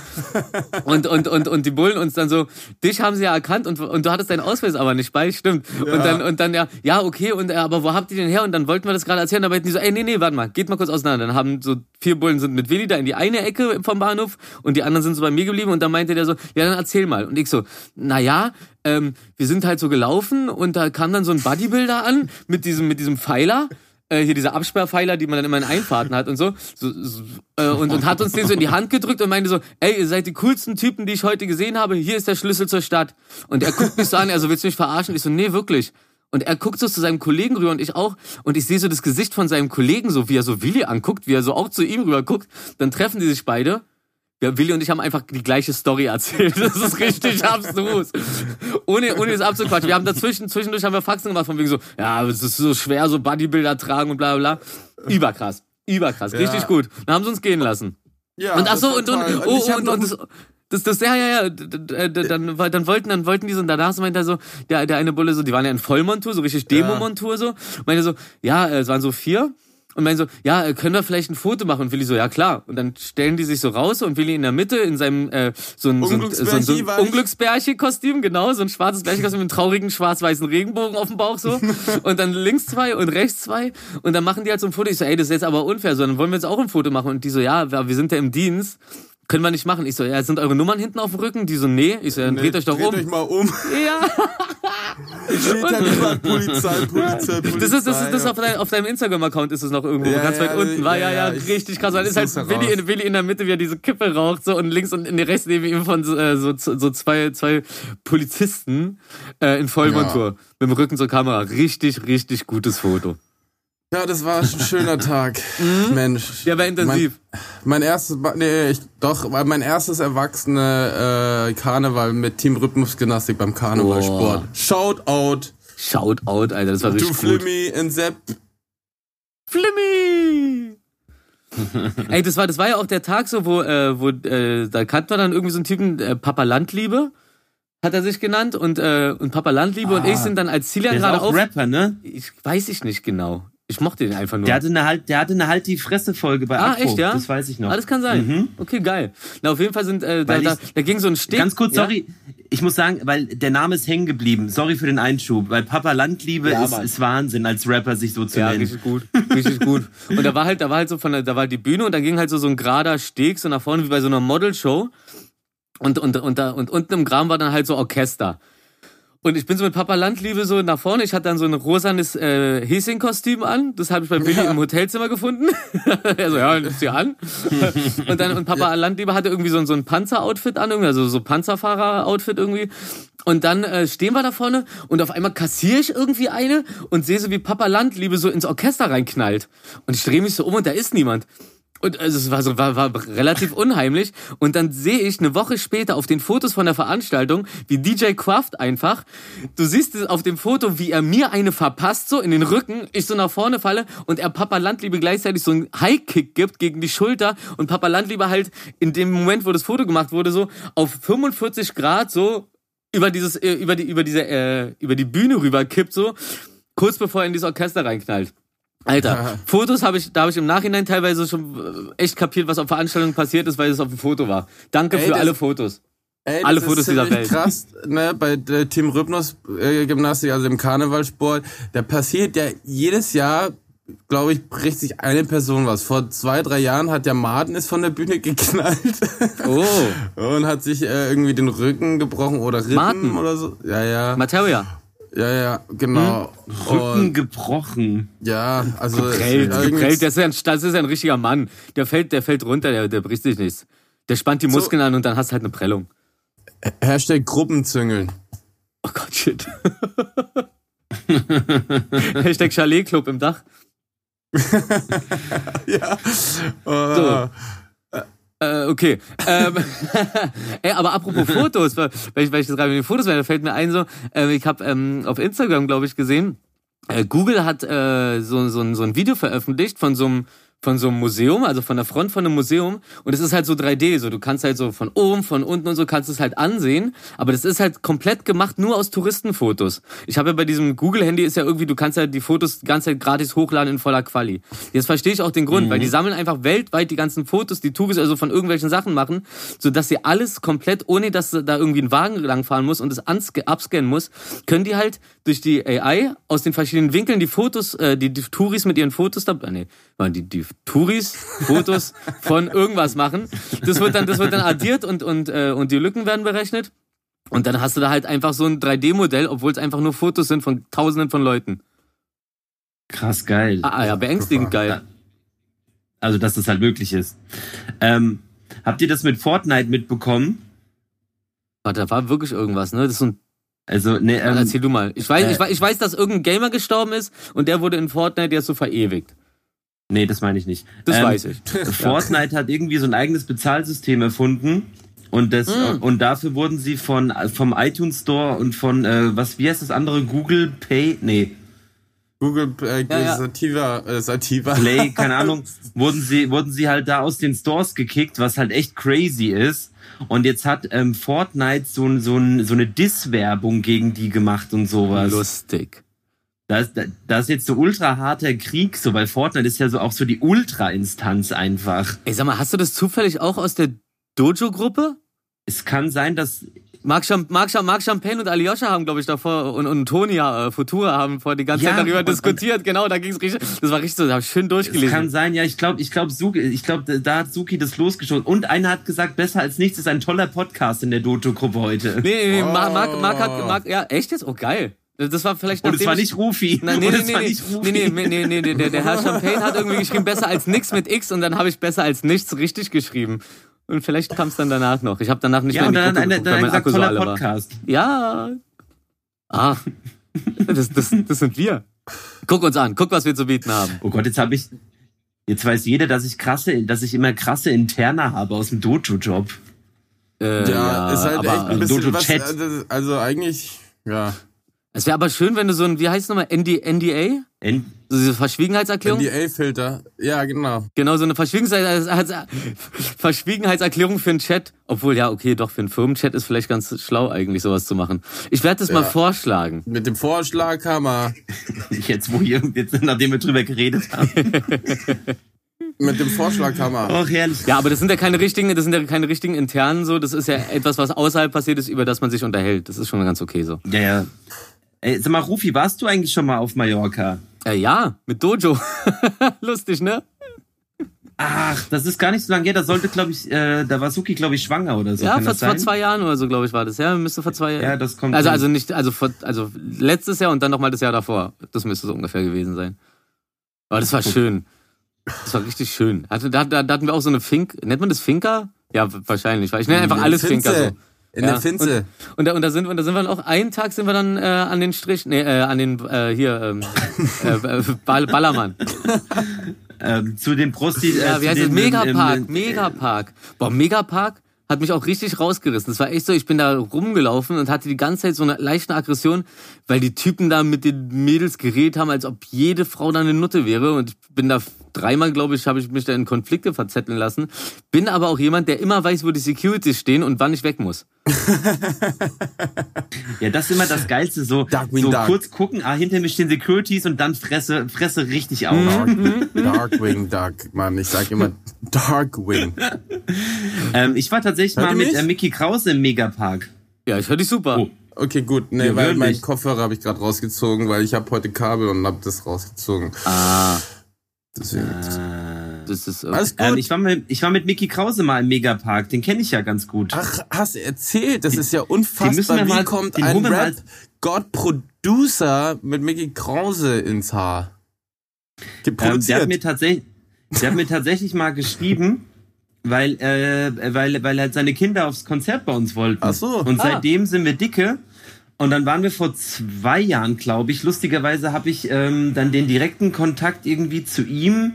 Speaker 3: Und, und, und, und die Bullen uns dann so, dich haben sie ja erkannt und, und du hattest deinen Ausweis aber nicht bei, stimmt. Und dann, und dann, ja, ja, okay, und äh, aber wo habt ihr den her? Und dann wollten wir das gerade erzählen, aber die so, ey, nee, nee, warte mal, geht mal kurz auseinander. Dann haben so vier Bullen sind mit Willi da in die eine Ecke vom Bahnhof und die anderen sind so bei mir geblieben und dann meinte der so, ja, dann erzähl mal. Und ich so, na ja, ähm, wir sind halt so gelaufen und da kam dann so ein Bodybuilder an mit diesem, mit diesem Pfeiler äh, hier diese Absperrpfeiler, die man dann immer in Einfahrten hat und so, so, so äh, und, und hat uns den so in die Hand gedrückt und meinte so, ey, ihr seid die coolsten Typen, die ich heute gesehen habe, hier ist der Schlüssel zur Stadt. Und er guckt mich so an, also willst du mich verarschen? Ich so, nee, wirklich. Und er guckt so zu seinem Kollegen rüber und ich auch. Und ich sehe so das Gesicht von seinem Kollegen, so wie er so Willi anguckt, wie er so auch zu ihm rüber guckt. Dann treffen die sich beide. Ja, Willi und ich haben einfach die gleiche Story erzählt. Das ist richtig abstrus. Ohne, ohne es abzuquatschen. Wir haben dazwischen, zwischendurch haben wir Faxen gemacht von wegen so, ja, es ist so schwer, so Bodybuilder tragen und bla bla bla. Überkrass. Überkrass. Richtig gut. Dann haben sie uns gehen lassen.
Speaker 1: ja,
Speaker 3: Und ach so, und, und, oh, und,
Speaker 1: noch
Speaker 3: und das, das, das, ja, ja, ja, dann, dann wollten, dann wollten die so, und danach meinte er so, der, der eine Bulle so, die waren ja in Vollmontur, so richtig Demo-Montur so, meinte so, ja, äh, es waren so vier, und meinte so, ja, äh, können wir vielleicht ein Foto machen? Und Willi so, ja klar. Und dann stellen die sich so raus und Willi in der Mitte in seinem äh, so ein, so ein, so ein, so ein. Unglücksbärchen-Kostüm, genau, so ein schwarzes Bärchenkostüm mit einem traurigen schwarz-weißen Regenbogen auf dem Bauch so. Und dann links zwei und rechts zwei. Und dann machen die halt so ein Foto. Ich so, ey, das ist jetzt aber unfair. So, dann wollen wir jetzt auch ein Foto machen. Und die so, ja, wir sind ja im Dienst. Können wir nicht machen. Ich so, ja, sind eure Nummern hinten auf dem Rücken? Die so, nee. Ich so, dann dreht euch doch
Speaker 1: Dreht
Speaker 3: um.
Speaker 1: euch mal um.
Speaker 3: Ja.
Speaker 1: Steht halt überall Polizei, Polizei, Polizei.
Speaker 3: Das ist, das ist, das auf, dein, auf deinem Instagram-Account ist es noch irgendwo,
Speaker 1: Ja,
Speaker 3: ganz
Speaker 1: ja,
Speaker 3: weit unten. War ja, ja,
Speaker 1: ja, ich-
Speaker 3: richtig krass. Dann ist halt Willi in, Willi in der Mitte, wie er diese Kippe raucht, so und links und in der rechts neben ihm von so, äh, so, so zwei, zwei Polizisten äh, in Vollmontur mit dem Rücken zur Kamera. Richtig, richtig gutes Foto.
Speaker 1: Ja, das war ein schöner Tag. Mensch.
Speaker 3: Mhm. Ja, war intensiv.
Speaker 1: Mein, mein erstes, nee, ich, doch, war mein erstes erwachsene äh, Karneval mit Team Rhythmusgymnastik beim Karnevalsport. Shoutout
Speaker 3: Shout out, Alter, das war richtig gut.
Speaker 1: Flimmy und Sepp.
Speaker 3: Flimmy! Ey, das war, das war ja auch der Tag so, wo, äh, wo äh, da kannten wir dann irgendwie so einen Typen, äh, Papa Landliebe, hat er sich genannt, und, äh, und Papa Landliebe und ich sind dann als Zilia gerade
Speaker 2: auch
Speaker 3: auf.
Speaker 2: Rapper, ne?
Speaker 3: Ich weiß ich nicht genau. Ich mochte den einfach nur.
Speaker 2: Der hatte eine halt, der hatte eine halt die Fresse-Folge bei
Speaker 3: ah,
Speaker 2: Akro.
Speaker 3: echt, ja?
Speaker 2: Das weiß ich noch.
Speaker 3: Ah, das kann sein.
Speaker 2: Mhm.
Speaker 3: Okay, geil. Na, auf jeden Fall sind, äh, da, da, da ging so ein Steg.
Speaker 2: Ganz kurz,
Speaker 3: ja?
Speaker 2: sorry. ich muss sagen, weil der Name ist hängen geblieben. Sorry für den Einschub, weil Papa Landliebe
Speaker 3: Ja,
Speaker 2: ist, ist Wahnsinn, als Rapper sich so zu
Speaker 3: Ja,
Speaker 2: nennen.
Speaker 3: richtig gut. Richtig gut. Und da war halt, da war halt so von der, da war die Bühne und da ging halt so, so ein gerader Steg so nach vorne wie bei so einer Modelshow. Und, und, und, da, und unten im Graben war dann halt so Orchester. Und ich bin so mit Papa Landliebe so nach vorne. Ich hatte dann so ein rosanes äh, Häschen-Kostüm an. Das habe ich bei Billy im Hotelzimmer gefunden. er so, ja, nimm's dir an. und dann und Papa Landliebe hatte irgendwie so, ein- so ein Panzer-Outfit an, irgendwie, also so Panzerfahrer-Outfit irgendwie. Und dann äh, stehen wir da vorne und auf einmal kassiere ich irgendwie eine und sehe so, wie Papa Landliebe so ins Orchester reinknallt. Und ich drehe mich so um und da ist niemand. Und also es war so war, war relativ unheimlich und dann sehe ich eine Woche später auf den Fotos von der Veranstaltung, wie DJ Kraft einfach, du siehst es auf dem Foto, wie er mir eine verpasst so in den Rücken, ich so nach vorne falle und er Papa Landliebe gleichzeitig so einen High Kick gibt gegen die Schulter und Papa Landliebe halt in dem Moment, wo das Foto gemacht wurde, so auf 45 Grad so über dieses äh, über die über diese äh, über die Bühne rüber kippt so kurz bevor er in dieses Orchester reinknallt. Alter, Fotos habe ich, da habe ich im Nachhinein teilweise schon äh, echt kapiert, was auf Veranstaltungen passiert ist, weil es auf dem Foto war. Danke
Speaker 1: Ey,
Speaker 3: für alle Fotos.
Speaker 1: Ey,
Speaker 3: Alle
Speaker 1: das
Speaker 3: Fotos
Speaker 1: ist
Speaker 3: dieser Welt.
Speaker 1: krass, ne, bei der Team Rhythmus äh, Gymnastik, also im Karnevalsport, da passiert ja jedes Jahr, glaube ich, bricht sich eine Person was. Vor zwei, drei Jahren hat der Martin ist von der Bühne geknallt
Speaker 3: Oh,
Speaker 1: und hat sich äh, irgendwie den Rücken gebrochen oder Rippen
Speaker 3: Martin?
Speaker 1: oder so. Ja, ja,
Speaker 3: Materia.
Speaker 1: Ja, ja, genau.
Speaker 2: Rücken
Speaker 1: Und,
Speaker 2: gebrochen.
Speaker 1: ja, also
Speaker 3: Geprellt, geprellt. Das ist, ein, das ist ein richtiger Mann. Der fällt, der fällt runter, der, der bricht sich nichts. Der spannt die Muskeln an und dann hast du halt eine Prellung.
Speaker 1: Hashtag Gruppenzüngeln.
Speaker 3: Oh Gott, shit. Hashtag Chalet Club im Dach.
Speaker 1: Ja.
Speaker 3: So. Äh, okay. Ähm, ey, aber apropos Fotos, weil ich, weil ich das gerade mit den Fotos meine, da fällt mir ein so, äh, ich habe ähm, auf Instagram, glaube ich, gesehen, äh, Google hat äh, so, so, so ein Video veröffentlicht von so einem von so einem Museum, also von der Front von einem Museum und es ist halt so 3D, so du kannst halt so von oben, von unten und so kannst es halt ansehen, aber das ist halt komplett gemacht nur aus Touristenfotos. Ich habe ja bei diesem Google Handy ist ja irgendwie, du kannst ja die Fotos die ganze Zeit gratis hochladen in voller Quali. Jetzt verstehe ich auch den Grund, weil die sammeln einfach weltweit die ganzen Fotos, die Touris also von irgendwelchen Sachen machen, so dass sie alles komplett ohne dass da irgendwie ein Wagen langfahren muss und es abscannen muss, können die halt durch die AI aus den verschiedenen Winkeln die Fotos, äh, die, die Touris mit ihren Fotos da, äh, nee, die, die Touris Fotos von irgendwas machen. Das wird dann, das wird dann addiert und, und, äh, und die Lücken werden berechnet. Und dann hast du da halt einfach so ein 3D-Modell, obwohl es einfach nur Fotos sind von Tausenden von Leuten.
Speaker 2: Krass geil.
Speaker 3: Ah, ah ja, beängstigend geil.
Speaker 2: Also, dass das halt möglich ist. Ähm, habt ihr das mit Fortnite mitbekommen?
Speaker 3: Warte, da war wirklich irgendwas, ne? Das ist so ein,
Speaker 2: Also, ne,
Speaker 3: ähm,
Speaker 2: ähm,
Speaker 3: erzähl du mal. Ich weiß,
Speaker 2: äh,
Speaker 3: ich, weiß, ich weiß, dass irgendein Gamer gestorben ist und der wurde in Fortnite jetzt so verewigt.
Speaker 2: nee, das meine ich nicht.
Speaker 3: Das
Speaker 2: ähm,
Speaker 3: weiß ich.
Speaker 2: Fortnite hat irgendwie so ein eigenes Bezahlsystem erfunden. Und, das,
Speaker 3: Mm.
Speaker 2: und dafür wurden sie von, vom iTunes Store und von, äh, was, wie heißt das andere? Google Pay? Nee,
Speaker 1: Google äh,
Speaker 3: Ja, ja.
Speaker 1: Sativa, äh, Sativa.
Speaker 2: Play, keine Ahnung, wurden sie, wurden sie halt da aus den Stores gekickt, was halt echt crazy ist. Und jetzt hat ähm, Fortnite so, so, so eine Diss-Werbung gegen die gemacht und sowas.
Speaker 3: Lustig.
Speaker 2: Da ist, da, da ist jetzt so ultra harter Krieg, so, weil Fortnite ist ja so auch so die Ultra-Instanz einfach.
Speaker 3: Ey, sag mal, hast du das zufällig auch aus der Dojo-Gruppe?
Speaker 2: Es kann sein, dass
Speaker 3: Marc, Cham Marc, Cham Marc Champagne und Alyosha haben, glaube ich, davor und, und Toni äh, Futura haben vor die ganze
Speaker 2: Ja,
Speaker 3: Zeit darüber
Speaker 2: und-
Speaker 3: diskutiert. genau, da ging's richtig. Das war richtig so, da hab ich schön
Speaker 2: es
Speaker 3: durchgelesen.
Speaker 2: kann sein, ja, ich glaube, ich glaube, Suki, ich glaube, da hat Suki das losgeschossen. Und einer hat gesagt, besser als nichts ist ein toller Podcast in der Dojo-Gruppe heute.
Speaker 3: Nee, nee, nee, Marc, Marc, Marc
Speaker 1: Oh.
Speaker 3: hat, Marc, ja, echt jetzt? Oh, geil. Das war vielleicht
Speaker 2: Und es
Speaker 3: nachdem
Speaker 2: war
Speaker 3: ich-
Speaker 2: nicht Rufi.
Speaker 3: Nein, nee,
Speaker 2: Und
Speaker 3: nee,
Speaker 2: es
Speaker 3: nee,
Speaker 2: war
Speaker 3: nee,
Speaker 2: nicht Rufi.
Speaker 3: nee, nee, nee, nee, nee, der, der Herr Champagne hat irgendwie geschrieben, besser als nix mit X und dann habe ich besser als nichts richtig geschrieben. Und vielleicht kam es dann danach noch. Ich habe danach nicht
Speaker 2: Ja, und
Speaker 3: mehr in
Speaker 2: dann,
Speaker 3: die
Speaker 2: dann,
Speaker 3: Gruppe
Speaker 2: dann,
Speaker 3: geguckt, weil
Speaker 2: dann
Speaker 3: mein
Speaker 2: gesagt,
Speaker 3: Akku so war.
Speaker 2: Podcast.
Speaker 3: Ja. Ah. Das, das, das sind wir. Guck uns an, guck, was wir zu bieten haben.
Speaker 2: Oh Gott, jetzt habe ich. Jetzt weiß jeder, dass ich krasse, dass ich immer krasse Interna habe aus dem Dojo-Job.
Speaker 3: Äh,
Speaker 1: Ja, ist halt
Speaker 3: aber
Speaker 1: echt ein bisschen was,
Speaker 2: Chat.
Speaker 1: also, eigentlich, ja.
Speaker 3: es wäre aber schön, wenn du so ein, wie heißt es nochmal, ND, NDA?
Speaker 2: En
Speaker 3: So diese Verschwiegenheitserklärung?
Speaker 1: NDA-Filter. Ja, genau.
Speaker 3: Genau, so eine Verschwiegenheits Verschwiegenheitserklärung für einen Chat. Obwohl, ja, okay, doch, für einen Firmenchat ist vielleicht ganz schlau eigentlich, sowas zu machen. Ich werde das mal
Speaker 1: Ja.
Speaker 3: vorschlagen.
Speaker 1: Mit dem Vorschlaghammer.
Speaker 2: jetzt, wo ihr, jetzt, nachdem wir drüber geredet haben.
Speaker 1: Mit dem Vorschlaghammer.
Speaker 2: Och, herrlich.
Speaker 3: Ja, aber das sind ja keine richtigen, das sind ja keine richtigen internen so. Das ist ja etwas, was außerhalb passiert ist, über das man sich unterhält. Das ist schon ganz okay so.
Speaker 2: Ja, ja. Ey, sag mal, Rufi, warst du eigentlich schon mal auf Mallorca?
Speaker 3: Äh, ja, mit Dojo. Lustig, ne?
Speaker 2: Ach, das ist gar nicht so lange her. Da sollte, glaube ich, äh, da war Suki, glaube ich, schwanger oder so.
Speaker 3: Ja, vor,
Speaker 2: das
Speaker 3: vor zwei Jahren oder so, glaube ich, war das. Ja, müsste vor zwei Jahren.
Speaker 2: Ja, das kommt
Speaker 3: Also, also nicht, also vor, also letztes Jahr und dann nochmal das Jahr davor. Das müsste so ungefähr gewesen sein. Aber das war schön. Das war richtig schön. Hatte, da, da, da hatten wir auch so eine Fink, nennt man das Finker? Ja, wahrscheinlich. Ich nenne einfach alles
Speaker 1: Finze.
Speaker 3: Finker so.
Speaker 1: In
Speaker 3: Ja.
Speaker 1: der Finze.
Speaker 3: Und da, und da sind wir, und da sind wir dann auch einen Tag sind wir dann äh, an den Strich, nee, äh, an den äh, hier ähm, äh, Ball, Ballermann.
Speaker 2: ähm, zu den Prosti.
Speaker 3: Ja,
Speaker 2: äh,
Speaker 3: wie
Speaker 2: zu
Speaker 3: heißt es?
Speaker 2: den,
Speaker 3: Megapark,
Speaker 2: ähm,
Speaker 3: Megapark. Boah, Megapark hat mich auch richtig rausgerissen. Das war echt so, ich bin da rumgelaufen und hatte die ganze Zeit so eine leichte Aggression, weil die Typen da mit den Mädels geredet haben, als ob jede Frau da eine Nutte wäre. Und ich bin da dreimal, glaube ich, habe ich mich da in Konflikte verzetteln lassen. Bin aber auch jemand, der immer weiß, wo die Securities stehen und wann ich weg muss.
Speaker 2: Ja, das ist immer das Geilste. So,
Speaker 1: Darkwing
Speaker 2: so
Speaker 1: Duck.
Speaker 2: kurz gucken, ah, hinter mir stehen Securities und dann fresse, fresse richtig auf.
Speaker 3: Mhm.
Speaker 1: Dark, Darkwing Duck, Mann. Ich sag immer Darkwing.
Speaker 2: Ähm, ich war tatsächlich
Speaker 1: Hört
Speaker 2: mal mit äh, Mickey Krause im Megapark.
Speaker 3: Ja, ich höre dich super.
Speaker 2: Oh.
Speaker 1: Okay, gut. Nee,
Speaker 2: Ja,
Speaker 1: weil
Speaker 2: wirklich.
Speaker 1: mein Kopfhörer habe ich gerade rausgezogen, weil ich habe heute Kabel und habe das rausgezogen.
Speaker 3: Ah,
Speaker 1: Deswegen.
Speaker 3: das ist.
Speaker 1: Alles gut.
Speaker 2: Ähm, ich, war mit, ich war mit Mickey Krause mal im Megapark. Den kenne ich ja ganz gut.
Speaker 1: Ach, hast du erzählt? Das ist ja
Speaker 2: den müssen wir
Speaker 1: unfassbar. Wie
Speaker 2: mal-
Speaker 1: kommt ein Rap-God-Producer mit Mickey Krause ins Haar?
Speaker 2: Ähm, der, hat mir tatsächlich, der hat mir tatsächlich mal geschrieben, weil, äh, weil, weil halt seine Kinder aufs Konzert bei uns wollten.
Speaker 1: Ach so.
Speaker 2: Und
Speaker 3: Ah.
Speaker 2: seitdem sind wir dicke. Und dann waren wir vor zwei Jahren, glaube ich. Lustigerweise habe ich ähm, dann den direkten Kontakt irgendwie zu ihm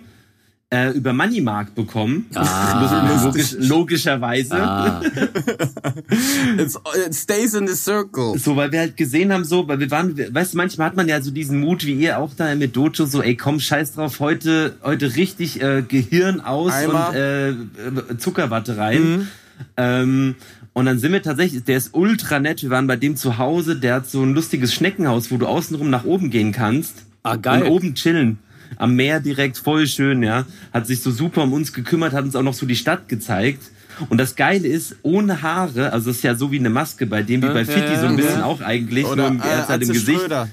Speaker 2: äh, über Moneymark bekommen.
Speaker 3: Ah.
Speaker 2: Logisch, logischerweise.
Speaker 3: Ah,
Speaker 1: It's, it stays in the circle.
Speaker 2: So, weil wir halt gesehen haben, so, weil wir waren, weißt du, manchmal hat man ja so diesen Mut, wie ihr auch da mit Dojo, so, ey, komm, scheiß drauf, heute, heute richtig äh, Gehirn aus
Speaker 1: Eimer.
Speaker 2: und äh, Zuckerwatte rein. Ähm, und dann sind wir tatsächlich, der ist ultra nett, wir waren bei dem zu Hause, der hat so ein lustiges Schneckenhaus, wo du außenrum nach oben gehen kannst.
Speaker 3: ah geil.
Speaker 2: Und oben chillen. Am Meer direkt, voll schön, ja. Hat sich so super um uns gekümmert, hat uns auch noch so die Stadt gezeigt. Und das Geile ist, ohne Haare, also das ist ja so wie eine Maske bei dem, wie bei
Speaker 3: Ja,
Speaker 2: Fitti
Speaker 3: ja,
Speaker 2: so ein
Speaker 3: ja.
Speaker 2: bisschen auch eigentlich,
Speaker 1: Oder
Speaker 2: nur er ist halt im Gesicht.
Speaker 1: Schröder.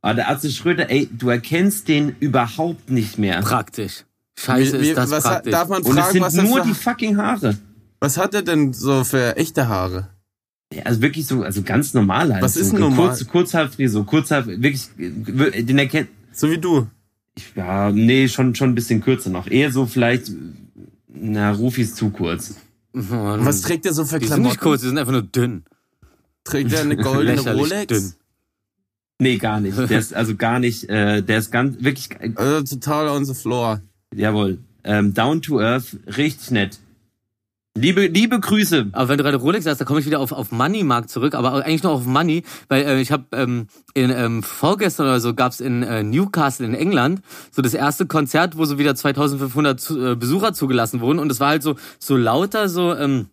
Speaker 2: Aber der Atze Schröder, ey, du erkennst den überhaupt nicht mehr.
Speaker 3: Praktisch. Scheiße,
Speaker 1: Wie- wie-
Speaker 3: ist das
Speaker 1: was hat,
Speaker 3: praktisch.
Speaker 1: darf man
Speaker 2: Und es
Speaker 1: fragen,
Speaker 2: sind
Speaker 1: was,
Speaker 2: nur die fucking Haare.
Speaker 1: Was hat er denn so für echte Haare?
Speaker 2: Ja, also wirklich so, also ganz normal halt.
Speaker 1: Was
Speaker 2: so,
Speaker 1: ist denn normal?
Speaker 2: Kurz, Kurzhaarfrisur, Kurzhaar, wirklich, den erkennt,
Speaker 1: So wie du.
Speaker 2: ich, ja, nee, schon, schon ein bisschen kürzer noch. Eher so vielleicht, na, Rufi ist zu kurz.
Speaker 3: Mann.
Speaker 1: Was trägt er so für
Speaker 3: die sind nicht
Speaker 1: Klamotten?
Speaker 3: kurz, die sind einfach nur dünn.
Speaker 1: Trägt er eine goldene Rolex?
Speaker 3: dünn.
Speaker 2: Nee, gar nicht. Der ist also gar nicht, äh, der ist ganz, wirklich,
Speaker 1: Also total on the floor.
Speaker 2: jawohl, ähm, down to earth, richtig nett. Liebe, liebe Grüße.
Speaker 3: Aber wenn du gerade Rolex sagst, da komme ich wieder auf, auf Money Markt zurück, aber eigentlich nur auf Money, weil äh, ich habe ähm, in ähm, vorgestern oder so gab's in äh, Newcastle in England so das erste Konzert, wo so wieder 2500 zu, äh, Besucher zugelassen wurden und es war halt so so lauter so ähm,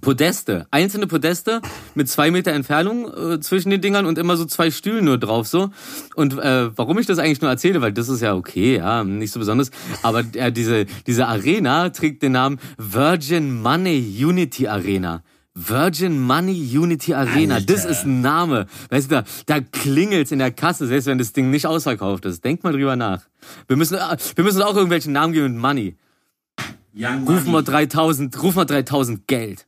Speaker 3: Podeste, einzelne Podeste mit zwei Meter Entfernung äh, zwischen den Dingern und immer so zwei Stühlen nur drauf so. Und äh, warum ich das eigentlich nur erzähle, weil das ist ja okay, ja, nicht so besonders. Aber äh, diese diese Arena trägt den Namen Virgin Money Unity Arena. Virgin Money Unity Arena, das ist ein Name. Weißt du, da, da klingelt's in der Kasse, selbst wenn das Ding nicht ausverkauft ist. Denk mal drüber nach. Wir müssen, äh, wir müssen auch irgendwelchen Namen geben mit Money.
Speaker 2: Young
Speaker 3: Ruf mal
Speaker 2: Money.
Speaker 3: 3000, ruf mal 3000 Geld.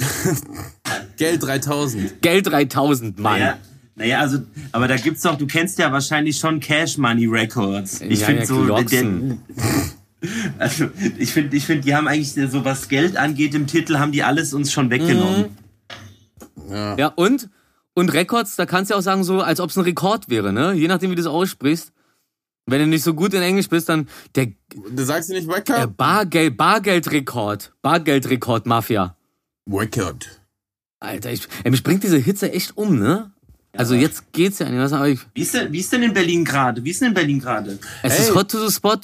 Speaker 1: Geld 3000.
Speaker 3: Geld 3000, Mann.
Speaker 2: Naja, naja, also, aber da gibt's doch, du kennst ja wahrscheinlich schon Cash Money Records. Ich
Speaker 3: Ja,
Speaker 2: finde
Speaker 3: ja,
Speaker 2: so, der, also, ich finde, ich finde, die haben eigentlich so, was Geld angeht im Titel, haben die alles uns schon weggenommen.
Speaker 3: Ja, und, und Records, da kannst du ja auch sagen, so, als ob es ein Rekord wäre, ne? Je nachdem, wie du es aussprichst. Wenn du nicht so gut in Englisch bist, dann der
Speaker 1: Du sagst du nicht Record?
Speaker 3: Bargeld, Bargeldrekord. Bargeldrekord,
Speaker 1: Record.
Speaker 3: Alter, ich, ey, mich bringt diese Hitze echt um, ne? Also jetzt geht's ja nicht, was, aber ich,
Speaker 2: Wie ist denn, wie ist denn in Berlin gerade? Wie ist denn in Berlin gerade?
Speaker 3: es
Speaker 1: Ey.
Speaker 3: ist hot to the spot.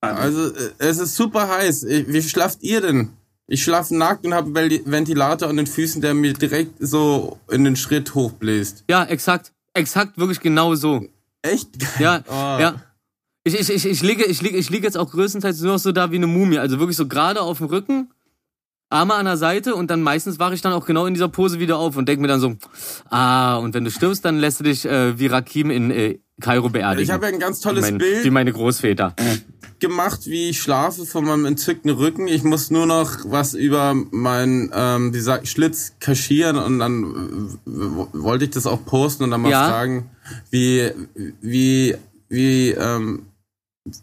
Speaker 1: Also, äh, es ist super heiß. Wie schlaft ihr denn? Ich schlaf nackt und habe einen Ventilator an den Füßen, der mir direkt so in den Schritt hochbläst.
Speaker 3: Ja, exakt. Exakt, wirklich genau so.
Speaker 1: Echt?
Speaker 3: Ja,
Speaker 1: Oh.
Speaker 3: ja. Ich, ich, ich, ich, liege, ich, liege, ich liege jetzt auch größtenteils nur noch so da wie eine Mumie. Also wirklich so gerade auf dem Rücken, Arme an der Seite und dann meistens wache ich dann auch genau in dieser Pose wieder auf und denke mir dann so, ah, und wenn du stirbst, dann lässt du dich äh, wie Rakim in äh, Kairo beerdigen.
Speaker 1: Ich habe ja ein ganz tolles
Speaker 3: mein,
Speaker 1: Bild
Speaker 3: Wie meine Großväter.
Speaker 1: gemacht, wie ich schlafe von meinem entzückten Rücken. Ich muss nur noch was über meinen ähm, wie sagt, Schlitz kaschieren und dann äh, wollte ich das auch posten und dann mal
Speaker 3: Ja.
Speaker 1: fragen, wie wie wie ähm,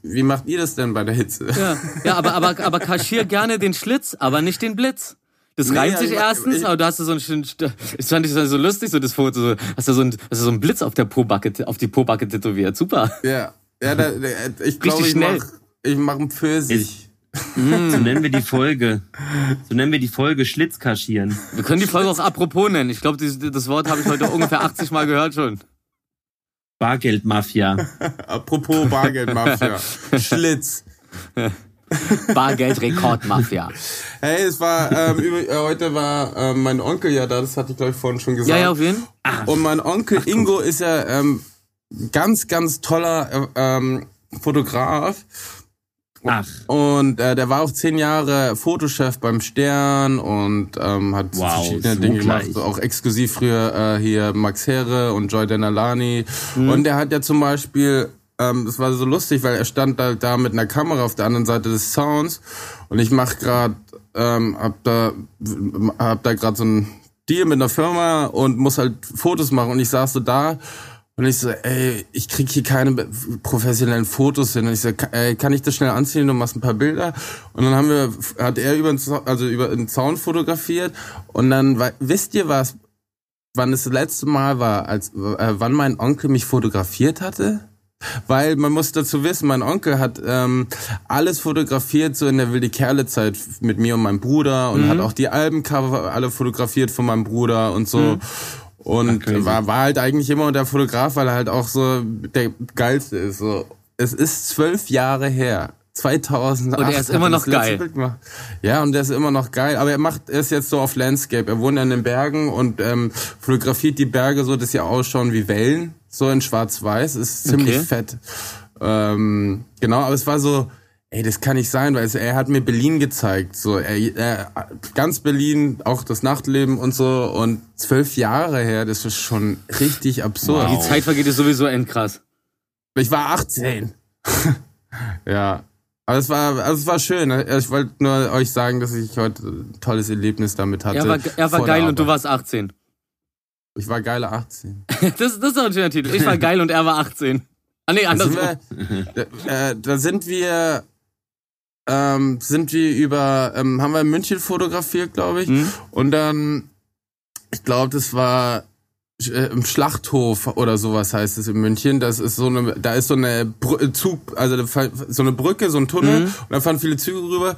Speaker 1: wie macht ihr das denn bei der Hitze?
Speaker 3: Ja, ja aber, aber, aber kaschier gerne den Schlitz, aber nicht den Blitz. Das
Speaker 1: Nee,
Speaker 3: reimt
Speaker 1: ja,
Speaker 3: sich
Speaker 1: ich-
Speaker 3: erstens,
Speaker 1: ich-
Speaker 3: aber du hast so ein schön, das fand ich so lustig, so das Foto, so, hast du so ein, hast du so einen Blitz auf der Pobacke, auf die Pobacke tätowiert. Super.
Speaker 1: Ja, ja, da, da, ich glaube, ich
Speaker 3: schnell.
Speaker 1: mach, ich mach einen Pfirsich.
Speaker 2: So nennen wir die Folge. So nennen wir die Folge Schlitz kaschieren.
Speaker 3: Wir können die Folge auch apropos nennen. Ich glaube, das Wort habe ich heute ungefähr 80 Mal gehört schon.
Speaker 2: Bargeldmafia.
Speaker 1: Apropos Bargeldmafia. Schlitz.
Speaker 3: Bargeldrekordmafia.
Speaker 1: Hey, es war, ähm, über, äh, heute war ähm, mein Onkel ja da, das hatte ich glaube ich vorhin schon gesagt.
Speaker 3: Ja, ja, auf jeden
Speaker 1: Und mein Onkel Ingo ist ja ähm, ganz, ganz toller äh, ähm, Fotograf.
Speaker 2: Ach,
Speaker 1: Und äh, der war auch zehn Jahre Fotochef beim Stern und ähm, hat
Speaker 2: Wow,
Speaker 1: verschiedene
Speaker 2: so
Speaker 1: Dinge
Speaker 2: gleich.
Speaker 1: gemacht. Auch exklusiv früher äh, hier Max Herre und Joy Denalani.
Speaker 2: Mhm.
Speaker 1: Und der hat ja zum Beispiel, ähm, das war so lustig, weil er stand da, da mit einer Kamera auf der anderen Seite des Sounds und ich mach grad, ähm, hab da, hab da grad so ein Deal mit einer Firma und muss halt Fotos machen und ich saß so da und ich so, ey, ich krieg hier keine professionellen Fotos hin. Und ich so, ey, kann ich das schnell anziehen? Du machst ein paar Bilder. Und dann haben wir, hat er über den, also über den Zaun fotografiert. Und dann, wisst ihr was, wann das letzte Mal war, als, äh, wann mein Onkel mich fotografiert hatte? Weil man muss dazu wissen, mein Onkel hat ähm, alles fotografiert, so in der wilde Kerle Zeit mit mir und meinem Bruder und hat auch die Albencover alle fotografiert von meinem Bruder und so. Und war, war halt eigentlich immer der Fotograf, weil er halt auch so der geilste ist. So. Es ist zwölf Jahre her. 2008.
Speaker 3: Und er ist immer noch geil.
Speaker 1: Ja, und der ist immer noch geil. Aber er macht er ist jetzt so auf Landscape. Er wohnt in den Bergen und ähm, fotografiert die Berge so, dass sie ausschauen wie Wellen. So in schwarz-weiß. Ist ziemlich
Speaker 3: Okay.
Speaker 1: fett. Ähm, genau, aber es war so, ey, das kann nicht sein, weil es, er hat mir Berlin gezeigt. So, er, er, ganz Berlin, auch das Nachtleben und so. Und zwölf Jahre her, das ist schon richtig absurd.
Speaker 3: Die Zeit vergeht ist sowieso endkrass.
Speaker 1: Ich war 18. ja. Aber es war, also es war schön. Ich wollte nur euch sagen, dass ich heute ein tolles Erlebnis damit hatte.
Speaker 3: Er war, er war geil und du warst 18.
Speaker 1: Ich war geile 18.
Speaker 3: Das, das ist doch ein schöner Titel. Ich war geil und er war 18. Ah nee,
Speaker 1: Da sind
Speaker 3: andersrum.
Speaker 1: wir, äh, da sind wir, ähm, sind wir über, ähm, haben wir in München fotografiert, glaube ich.
Speaker 3: Mhm.
Speaker 1: Und dann, ich glaube, das war äh, im Schlachthof oder sowas heißt es in München. Das ist so eine, da ist so eine Brü Zug, also so eine Brücke, so ein Tunnel und da fahren viele Züge rüber.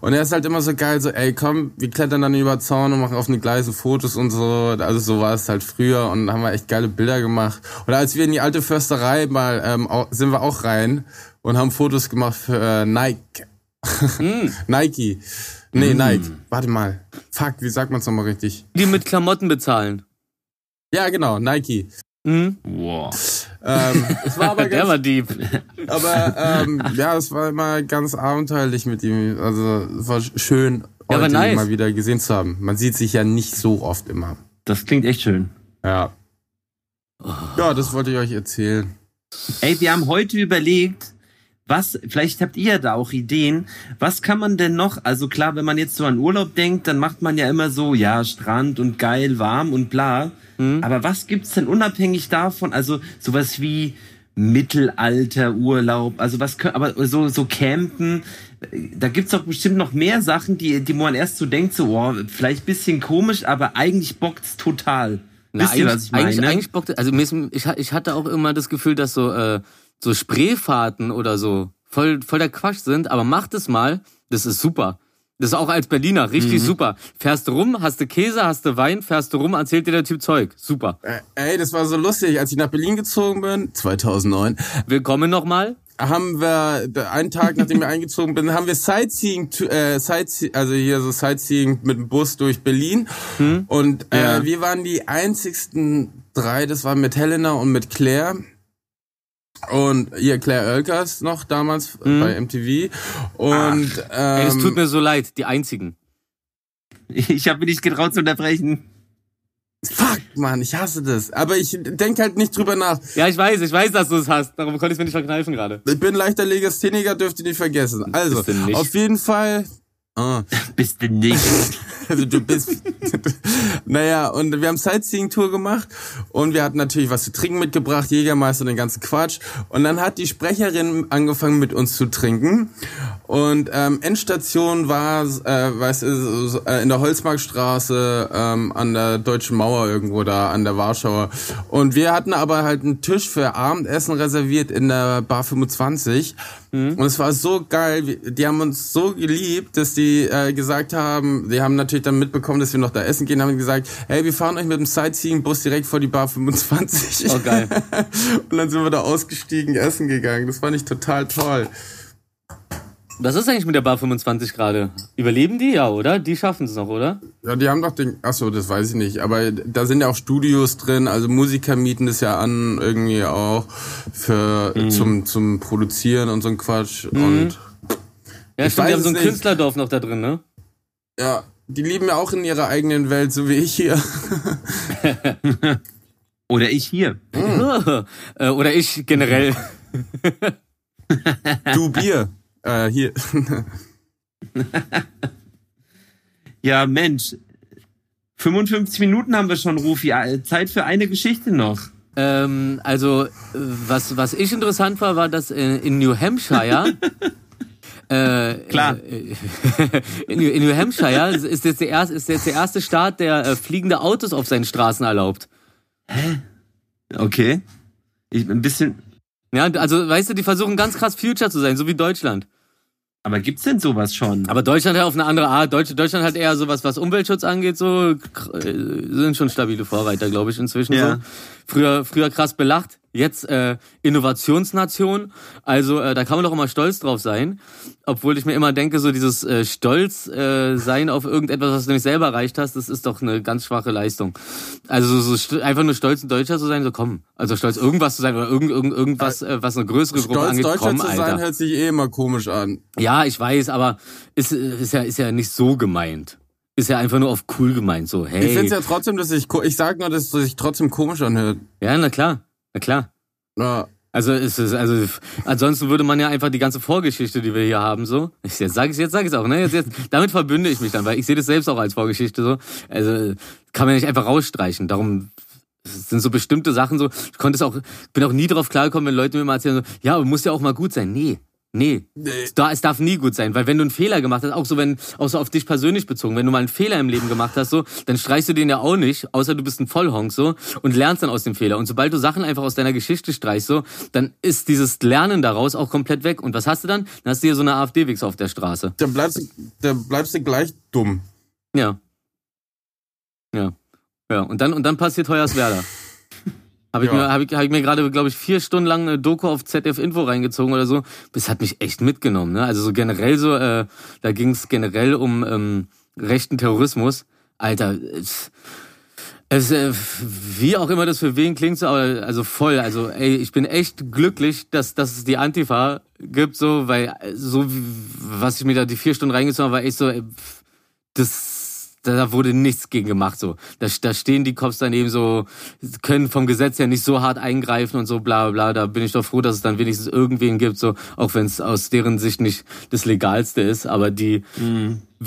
Speaker 1: Und er ist halt immer so geil, so, ey, komm, wir klettern dann über den Zaun und machen auf eine Gleise Fotos und so. Also so war es halt früher und haben wir echt geile Bilder gemacht. Oder als wir in die alte Försterei mal, ähm, sind wir auch rein und haben Fotos gemacht für äh, Nike. Nike. Nee, Nike. Warte mal. Fuck, wie sagt man's nochmal richtig?
Speaker 3: Die mit Klamotten bezahlen.
Speaker 1: Ja, genau, Nike.
Speaker 3: Mhm.
Speaker 2: wow.
Speaker 1: Ähm, es war aber
Speaker 3: Der
Speaker 1: ganz,
Speaker 3: war deep.
Speaker 1: aber ähm, ja, es war immer ganz abenteuerlich mit ihm. Also es war schön,
Speaker 3: Ja,
Speaker 1: heute ihn
Speaker 3: nice.
Speaker 1: mal wieder gesehen zu haben. Man sieht sich ja nicht so oft immer.
Speaker 2: Das klingt echt schön.
Speaker 1: Ja. Ja, das wollte ich euch erzählen.
Speaker 2: Ey, wir haben heute überlegt, was, vielleicht habt ihr da auch Ideen, was kann man denn noch, also klar, wenn man jetzt so an Urlaub denkt, dann macht man ja immer so, ja, Strand und geil, warm und bla. Aber was gibt's denn unabhängig davon, also sowas wie Mittelalterurlaub, also was, aber so, so Campen, da gibt's doch bestimmt noch mehr Sachen, die, die man erst so denkt, so, oh, vielleicht bisschen komisch, aber eigentlich bockt's total.
Speaker 3: Na,
Speaker 2: Wisst ihr,
Speaker 3: eigentlich-
Speaker 2: was ich meine?
Speaker 3: Eigentlich, eigentlich bockte, also ich, ich hatte auch immer das Gefühl, dass so, äh, so Spreefahrten oder so voll, voll der Quatsch sind, aber macht es mal, das ist super. Das ist auch als Berliner richtig
Speaker 2: Mhm.
Speaker 3: super. Fährst du rum, hast du Käse, hast du Wein, fährst du rum, erzählt dir der Typ Zeug. Super.
Speaker 1: Äh, ey, das war so lustig. Als ich nach Berlin gezogen bin, 2009,
Speaker 3: Willkommen nochmal.
Speaker 1: haben wir einen Tag, nachdem wir eingezogen bin, haben wir Sightseeing, äh, Sightseeing, also hier so Sightseeing mit dem Bus durch Berlin. Und äh,
Speaker 2: Ja.
Speaker 1: wir waren die einzigsten drei, das war mit Helena und mit Claire. Und hier Claire Oelkers noch damals bei MTV. Und
Speaker 3: Ey, es tut
Speaker 1: ähm,
Speaker 3: mir so leid, die einzigen.
Speaker 2: Ich habe mich nicht getraut zu unterbrechen.
Speaker 1: fuck, Mann, ich hasse das. Aber ich denk halt nicht drüber nach.
Speaker 3: Ja, ich weiß, ich weiß, dass du es hast. Darum konnte ich es mir nicht verkneifen gerade.
Speaker 1: Ich bin leichter Legastheniker, dürft ihr nicht vergessen. Also, auf jeden Fall. Ah.
Speaker 2: Bist du nicht.
Speaker 1: Also du bist. naja, und wir haben Sightseeing-Tour gemacht und wir hatten natürlich was zu trinken mitgebracht, Jägermeister und den ganzen Quatsch. Und dann hat die Sprecherin angefangen mit uns zu trinken. Und ähm, Endstation war, äh, weißt du, äh, in der Holzmarktstraße ähm, an der Deutschen Mauer irgendwo da, an der Warschauer. Und wir hatten aber halt einen Tisch für Abendessen reserviert in der Bar 25. Und es war so geil, die haben uns so geliebt, dass die äh, gesagt haben, die haben natürlich dann mitbekommen, dass wir noch da essen gehen, haben gesagt, hey, wir fahren euch mit dem Sightseeing-Bus direkt vor die Bar 25.
Speaker 3: Oh, geil.
Speaker 1: Und dann sind wir da ausgestiegen, essen gegangen. Das fand ich total toll.
Speaker 3: Was ist eigentlich mit der Bar 25 gerade? Überleben die? Ja, oder? Die schaffen es noch, oder?
Speaker 1: Ja, die haben doch den, ach so, das weiß ich nicht, aber da sind ja auch Studios drin, also Musiker mieten das ja an, irgendwie auch für, zum, zum Produzieren und so ein Quatsch und,
Speaker 3: Ja,
Speaker 1: Ich
Speaker 3: stimmt, die haben so ein
Speaker 1: nicht.
Speaker 3: Künstlerdorf noch da drin, ne?
Speaker 1: ja, die leben ja auch in ihrer eigenen Welt, so wie ich hier.
Speaker 2: Oder ich hier.
Speaker 3: Äh, oder ich generell.
Speaker 1: Du Bier. äh, hier.
Speaker 2: Ja, Mensch. 55 Minuten haben wir schon, Rufi. Äh, Zeit für eine Geschichte noch.
Speaker 3: Ähm, also, äh, was, was ich interessant war, war, dass äh, in New Hampshire. Äh,
Speaker 2: Klar.
Speaker 3: In, New- in New Hampshire ist jetzt der erste, ist jetzt der erste Staat, der äh, fliegende Autos auf seinen Straßen erlaubt.
Speaker 2: Okay. Ich, ein bisschen.
Speaker 3: Ja, also weißt du, die versuchen ganz krass Future zu sein, so wie Deutschland.
Speaker 2: Aber gibt's denn sowas schon?
Speaker 3: Aber Deutschland hat auf eine andere Art. Deutsch, Deutschland hat eher sowas, was Umweltschutz angeht, so äh, sind schon stabile Vorreiter, glaube ich, inzwischen
Speaker 2: Ja.
Speaker 3: so. Früher, früher krass belacht, jetzt äh, Innovationsnation. Also äh, da kann man doch immer stolz drauf sein. Obwohl ich mir immer denke, so dieses äh, Stolz äh, sein auf irgendetwas, was du nicht selber erreicht hast, das ist doch eine ganz schwache Leistung. Also so, so einfach nur stolz ein Deutscher zu sein, so komm. Also stolz irgendwas zu sein oder irgend, irgend, irgendwas, äh, was eine größere Gruppe
Speaker 1: Stolz
Speaker 3: angeht,
Speaker 1: Deutscher
Speaker 3: komm,
Speaker 1: zu sein,
Speaker 3: Alter.
Speaker 1: hört sich eh immer komisch an.
Speaker 3: Ja, ich weiß, aber ist, ist, ja, ist ja nicht so gemeint. Ist ja einfach nur auf cool gemeint, so, hey.
Speaker 1: Ich find's ja trotzdem, dass ich, ich sag nur, dass es sich trotzdem komisch anhört.
Speaker 3: ja, na klar, na klar.
Speaker 1: Ja.
Speaker 3: Also ist es, also ansonsten würde man ja einfach die ganze Vorgeschichte, die wir hier haben, so. Ich, jetzt sag ich, jetzt sag ich's auch, ne? Jetzt, jetzt, damit verbünde ich mich dann, weil ich sehe das selbst auch als Vorgeschichte so. Also kann man nicht einfach rausstreichen. Darum sind so bestimmte Sachen so. Ich konnte es auch, bin auch nie drauf klargekommen, wenn Leute mir mal erzählen, so, ja, aber muss ja auch mal gut sein. Nee. Nee, Es, da, es darf nie gut sein, weil wenn du einen Fehler gemacht hast, auch so wenn, auch so auf dich persönlich bezogen, wenn du mal einen Fehler im Leben gemacht hast, so, dann streichst du den ja auch nicht, außer du bist ein Vollhonk, so, und lernst dann aus dem Fehler. Und sobald du Sachen einfach aus deiner Geschichte streichst, so, dann ist dieses Lernen daraus auch komplett weg. Und was hast du dann? Dann hast du hier so eine AfD-Wichser auf der Straße.
Speaker 1: Dann bleibst du, dann bleibst du gleich dumm.
Speaker 3: Ja. Ja. Ja. Und dann, und dann passiert Hoyerswerda. Habe ich,
Speaker 1: Ja.
Speaker 3: mir, hab ich, hab ich mir gerade, glaube ich, vier Stunden lang eine Doku auf ZDF Info reingezogen oder so. Das hat mich echt mitgenommen. Ne? Also so generell so, äh, da ging es generell um ähm, rechten Terrorismus. Alter, es, es, äh, wie auch immer das für wen klingt, so, aber also voll. Also ey, ich bin echt glücklich, dass, dass es die Antifa gibt, so, weil so was ich mir da die vier Stunden reingezogen habe, war echt so, ey, das, da wurde nichts gegen gemacht, so. Da, da stehen die Cops daneben so, können vom Gesetz her nicht so hart eingreifen und so, bla, bla, bla. Da bin ich doch froh, dass es dann wenigstens irgendwen gibt, so, auch wenn es aus deren Sicht nicht das Legalste ist, aber die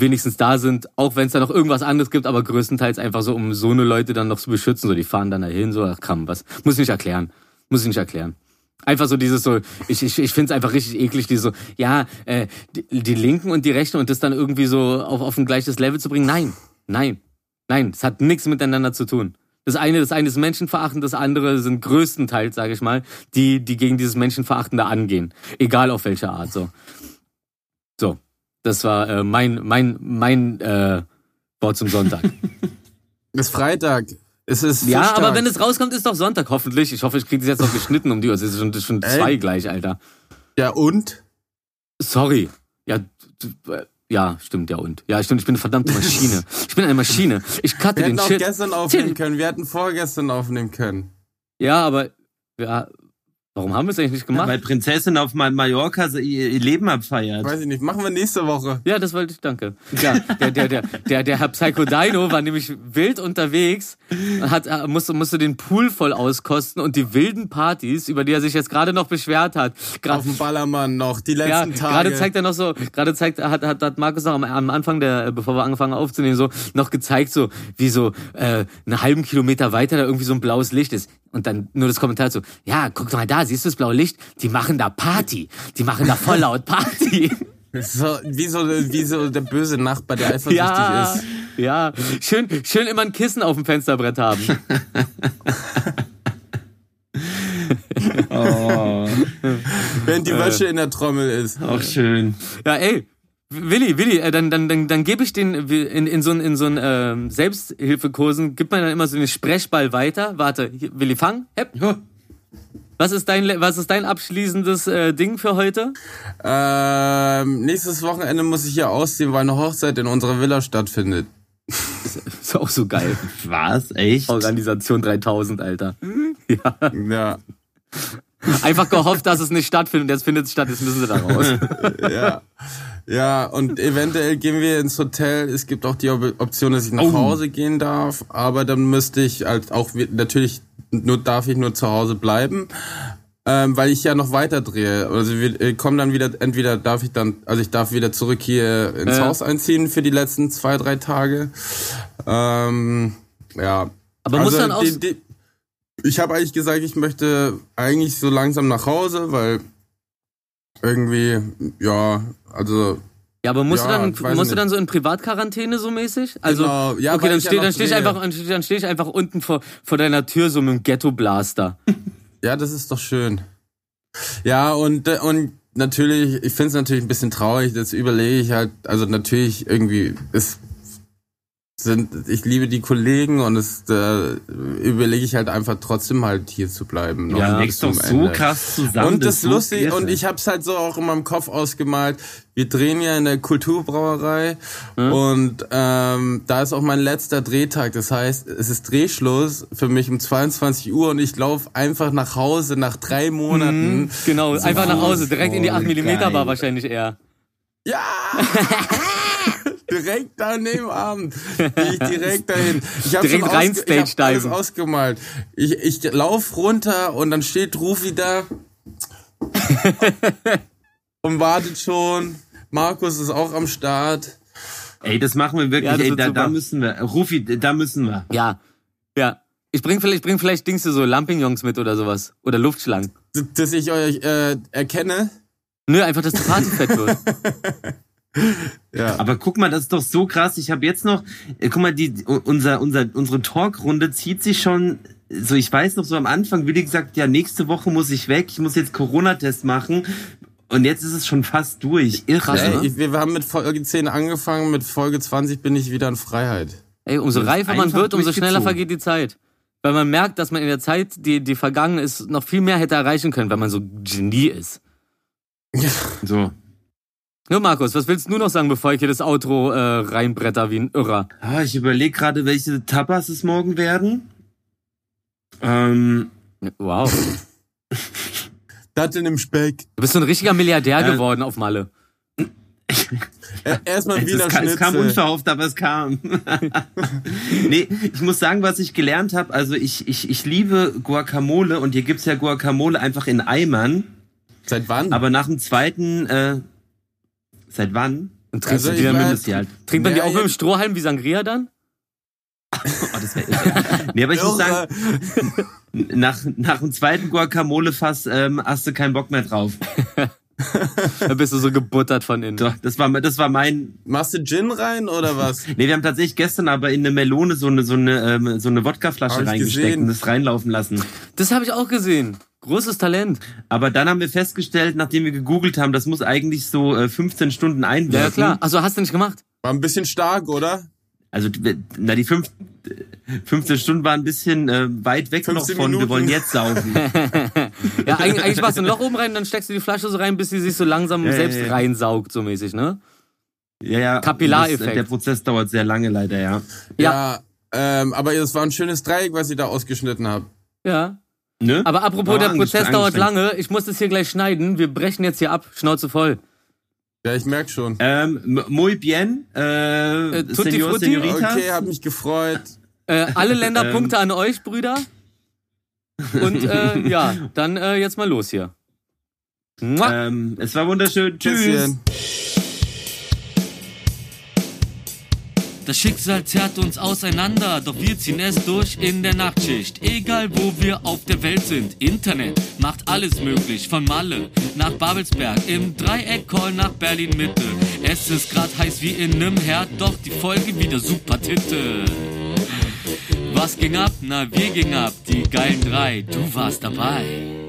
Speaker 3: wenigstens da sind, auch wenn es da noch irgendwas anderes gibt, aber größtenteils einfach so, um so eine Leute dann noch zu beschützen, so, die fahren dann dahin, so, ach komm, was, muss ich nicht erklären. Muss ich nicht erklären. Einfach so dieses so, ich, ich, ich finde es einfach richtig eklig, die so, ja, äh, die, die Linken und die Rechten und das dann irgendwie so auf, auf ein gleiches Level zu bringen. Nein, nein, nein, es hat nichts miteinander zu tun. Das eine, das eine ist Menschenverachtend, das andere sind größtenteils, sage ich mal, die, die gegen dieses Menschenverachtende angehen. Egal auf welche Art, so. So, das war äh, mein, mein, mein äh, Wort zum Sonntag.
Speaker 1: Es ist Freitag. Es ist
Speaker 3: ja,
Speaker 1: Fischtag.
Speaker 3: aber wenn es rauskommt, ist doch Sonntag, hoffentlich. Ich hoffe, ich kriege das jetzt noch geschnitten um die Uhr. Es ist schon, schon
Speaker 1: Ey.
Speaker 3: zwei gleich, Alter.
Speaker 1: Ja, und?
Speaker 3: Sorry. Ja, d- äh, ja, stimmt, ja und. Ja, stimmt, ich bin eine verdammte Maschine. Ich bin eine Maschine. Ich cutte
Speaker 1: Wir
Speaker 3: den
Speaker 1: hätten auch
Speaker 3: Shit.
Speaker 1: gestern aufnehmen können. Wir hätten vorgestern aufnehmen können.
Speaker 3: Ja, aber ja, Warum haben wir es eigentlich nicht gemacht?
Speaker 2: Weil Prinzessin auf Ma- Mallorca ihr Leben abfeiert.
Speaker 1: Weiß ich nicht. Machen wir nächste Woche.
Speaker 3: Ja, das wollte ich, danke. Ja, der, der, der, der, der Herr Psycho Dino war nämlich wild unterwegs, hat, äh, musste, musste den Pool voll auskosten und die wilden Partys, über die er sich jetzt gerade noch beschwert hat. Gra
Speaker 1: Auf dem Ballermann noch. Die
Speaker 3: ja,
Speaker 1: letzten Tage.
Speaker 3: gerade zeigt er noch so, gerade zeigt, hat, hat, hat Markus noch am, am Anfang der, äh, bevor wir angefangen haben aufzunehmen, so, noch gezeigt, so, wie so, äh, einen halben Kilometer weiter da irgendwie so ein blaues Licht ist. Und dann nur das Kommentar so, ja, guck doch mal da, siehst du das blaue Licht? Die machen da Party. Die machen da voll laut Party.
Speaker 1: So, wie, so, wie so der böse Nachbar, der eifersüchtig
Speaker 3: Ja,
Speaker 1: ist.
Speaker 3: ja. Schön, schön immer ein Kissen auf dem Fensterbrett haben.
Speaker 2: Oh,
Speaker 1: Während die Wäsche in der Trommel ist.
Speaker 2: auch schön.
Speaker 3: Ja, ey. Willi, Willi, äh, dann, dann, dann, dann gebe ich den in, in so einen in so einen, ähm, Selbsthilfekursen, gibt man dann immer so einen Sprechball weiter. Warte, hier, Willi, fang. Hepp. Was ist dein, was ist dein abschließendes äh, Ding für heute?
Speaker 1: Ähm, nächstes Wochenende muss ich hier ausziehen, weil eine Hochzeit in unserer Villa stattfindet.
Speaker 3: Ist auch so geil.
Speaker 2: Was? Echt?
Speaker 3: Organisation 3000, Alter. Ja.
Speaker 1: Ja.
Speaker 3: Einfach gehofft, dass es nicht stattfindet. Jetzt findet es statt, jetzt müssen sie da raus.
Speaker 1: ja. Ja, und eventuell gehen wir ins Hotel. Es gibt auch die Op- Option, dass ich nach Hause gehen darf, aber dann müsste ich halt auch natürlich nur darf ich nur zu Hause bleiben, ähm, weil ich ja noch weiter drehe. Also wir äh, kommen dann wieder entweder darf ich dann also ich darf wieder zurück hier ins
Speaker 3: Ja.
Speaker 1: Haus einziehen für die letzten zwei drei Tage. Ähm, ja.
Speaker 3: Aber muss dann auch-
Speaker 1: die, die, ich habe eigentlich gesagt, ich möchte eigentlich so langsam nach Hause, weil irgendwie, ja, also
Speaker 3: Ja, aber musst
Speaker 1: Ja,
Speaker 3: du dann, musst du dann so in Privatquarantäne so mäßig? Also,
Speaker 1: Genau, ja,
Speaker 3: okay, dann
Speaker 1: ja
Speaker 3: stehe dann steh ich einfach, dann stehe ich einfach unten vor, vor deiner Tür so mit dem Ghetto-Blaster.
Speaker 1: Ja, das ist doch schön. Ja, und, äh, und natürlich, ich finde es natürlich ein bisschen traurig, das überlege ich halt, also natürlich irgendwie, es sind, ich liebe die Kollegen und es äh, überlege ich halt einfach trotzdem halt hier zu bleiben. noch
Speaker 2: Ja, wächst doch
Speaker 1: zum
Speaker 2: so
Speaker 1: Ende.
Speaker 2: krass zusammen.
Speaker 1: Und das
Speaker 2: ist so
Speaker 1: lustig, und ich hab's halt so auch in meinem Kopf ausgemalt. Wir drehen ja in der Kulturbrauerei und ähm, da ist auch mein letzter Drehtag. Das heißt, es ist Drehschluss für mich um 22 Uhr und ich laufe einfach nach Hause nach drei Monaten.
Speaker 3: Genau, einfach nach Hause, direkt in die
Speaker 2: voll
Speaker 3: 8 mm. Bar wahrscheinlich eher.
Speaker 1: Ja! direkt da neben Abend. Gehe ich direkt dahin. Ich habe
Speaker 3: Direkt
Speaker 1: schon
Speaker 3: rein
Speaker 1: ausge ich hab
Speaker 3: Stage
Speaker 1: alles ausgemalt. Ich, ich lauf runter und dann steht Rufi da und wartet schon. Markus ist auch am Start.
Speaker 2: Ey, das machen wir wirklich.
Speaker 3: Ja,
Speaker 2: ey, da, da müssen wir. Rufi, da müssen wir.
Speaker 3: Ja, ja. Ich bring vielleicht, ich bring vielleicht Dings so Lampignons mit oder sowas. Oder Luftschlangen.
Speaker 1: Dass ich euch äh, erkenne.
Speaker 3: Nö, einfach, dass die Party fett wird.
Speaker 1: Ja.
Speaker 2: Aber guck mal, das ist doch so krass. Ich habe jetzt noch, äh, guck mal, die unser unser unsere Talkrunde zieht sich schon. So, ich weiß noch so am Anfang, Willi gesagt, ja, nächste Woche muss ich weg, ich muss jetzt Corona-Test machen. Und jetzt ist es schon fast durch. Irre.
Speaker 3: Krass, ne?
Speaker 1: Ey, wir haben mit Folge 10 angefangen, mit Folge 20 bin ich wieder in Freiheit.
Speaker 3: Ey, umso reifer man wird, umso schneller vergeht die Zeit. Weil man merkt, dass man in der Zeit, die, die vergangen ist, noch viel mehr hätte erreichen können, wenn man so Genie ist.
Speaker 2: So.
Speaker 3: Ja, Markus, was willst du noch sagen, bevor ich hier das Outro äh, reinbretter wie ein Irrer?
Speaker 2: Ah, ich überlege gerade, welche Tapas es morgen werden. Ähm,
Speaker 3: Wow.
Speaker 1: Datteln im Speck.
Speaker 3: Du bist so ein richtiger Milliardär
Speaker 2: Äh,
Speaker 3: geworden auf Malle.
Speaker 1: Ä- Erstmal
Speaker 2: es,
Speaker 1: Wiener
Speaker 2: kam, es kam unverhofft, aber es kam. nee, ich muss sagen, was ich gelernt habe, also ich, ich, ich liebe Guacamole und hier gibt's ja Guacamole einfach in Eimern,
Speaker 1: Seit wann?
Speaker 2: aber nach dem zweiten, äh, seit wann?
Speaker 3: Und trinkst
Speaker 1: Also
Speaker 3: du die
Speaker 2: halt.
Speaker 3: trinkt man die auch mit dem Strohhalm wie Sangria dann?
Speaker 2: Oh, das wär, nee, aber ich muss sagen, nach, nach dem zweiten Guacamole-Fass ähm, hast du keinen Bock mehr drauf.
Speaker 3: Da bist du so gebuttert von innen.
Speaker 2: So, das war, das war mein,
Speaker 1: Machst du Gin rein oder was?
Speaker 2: Nee, wir haben tatsächlich gestern aber in eine Melone so eine so eine ähm, so eine Wodkaflasche reingesteckt
Speaker 1: gesehen.
Speaker 2: und das reinlaufen lassen.
Speaker 3: Das habe ich auch gesehen. Großes Talent.
Speaker 2: Aber dann haben wir festgestellt, nachdem wir gegoogelt haben, das muss eigentlich so äh, 15 Stunden einwirken.
Speaker 3: Ja, ja klar. Also hast du nicht gemacht?
Speaker 1: War ein bisschen stark, oder?
Speaker 2: Also na die fünf, 15 Stunden waren ein bisschen äh, weit weg noch
Speaker 1: 15
Speaker 2: von wir
Speaker 1: Minuten.
Speaker 2: wollen jetzt saufen.
Speaker 3: Ja, eigentlich, eigentlich machst du ein Loch oben rein, dann steckst du die Flasche so rein, bis sie sich so langsam
Speaker 2: Ja, ja,
Speaker 3: selbst
Speaker 2: ja.
Speaker 3: reinsaugt, so mäßig, ne?
Speaker 2: ja, ja.
Speaker 3: Kapillareffekt.
Speaker 2: Das, der Prozess dauert sehr lange leider, ja.
Speaker 3: Ja.
Speaker 1: Ja. ähm, aber es war ein schönes Dreieck, was ihr da ausgeschnitten habt.
Speaker 3: Ja.
Speaker 2: Ne?
Speaker 7: Aber apropos,
Speaker 2: War
Speaker 7: der Prozess dauert lange. Ich muss das hier gleich schneiden. Wir brechen jetzt hier ab. Schnauze voll.
Speaker 1: Ja, ich merk schon.
Speaker 2: Ähm, muy bien, äh,
Speaker 7: Tutti
Speaker 2: Senor,
Speaker 7: Frutti?
Speaker 2: Senoritas.
Speaker 1: Okay, hat mich gefreut.
Speaker 7: Äh, alle
Speaker 2: Ähm.
Speaker 7: Länderpunkte an euch, Brüder. Und äh, ja, dann äh, jetzt mal los hier.
Speaker 2: Ähm, es war wunderschön. Tschüss.
Speaker 1: Bisschen.
Speaker 3: Das Schicksal zerrt uns auseinander, doch wir ziehen es durch in der Nachtschicht. Egal wo wir auf der Welt sind, Internet macht alles möglich. Von Malle nach Babelsberg, im Dreieck-Call nach Berlin-Mitte. Es ist grad heiß wie in nem Herd, doch die Folge wieder super Titte. Was ging ab? Na, wir gingen ab, die geilen drei, du warst dabei.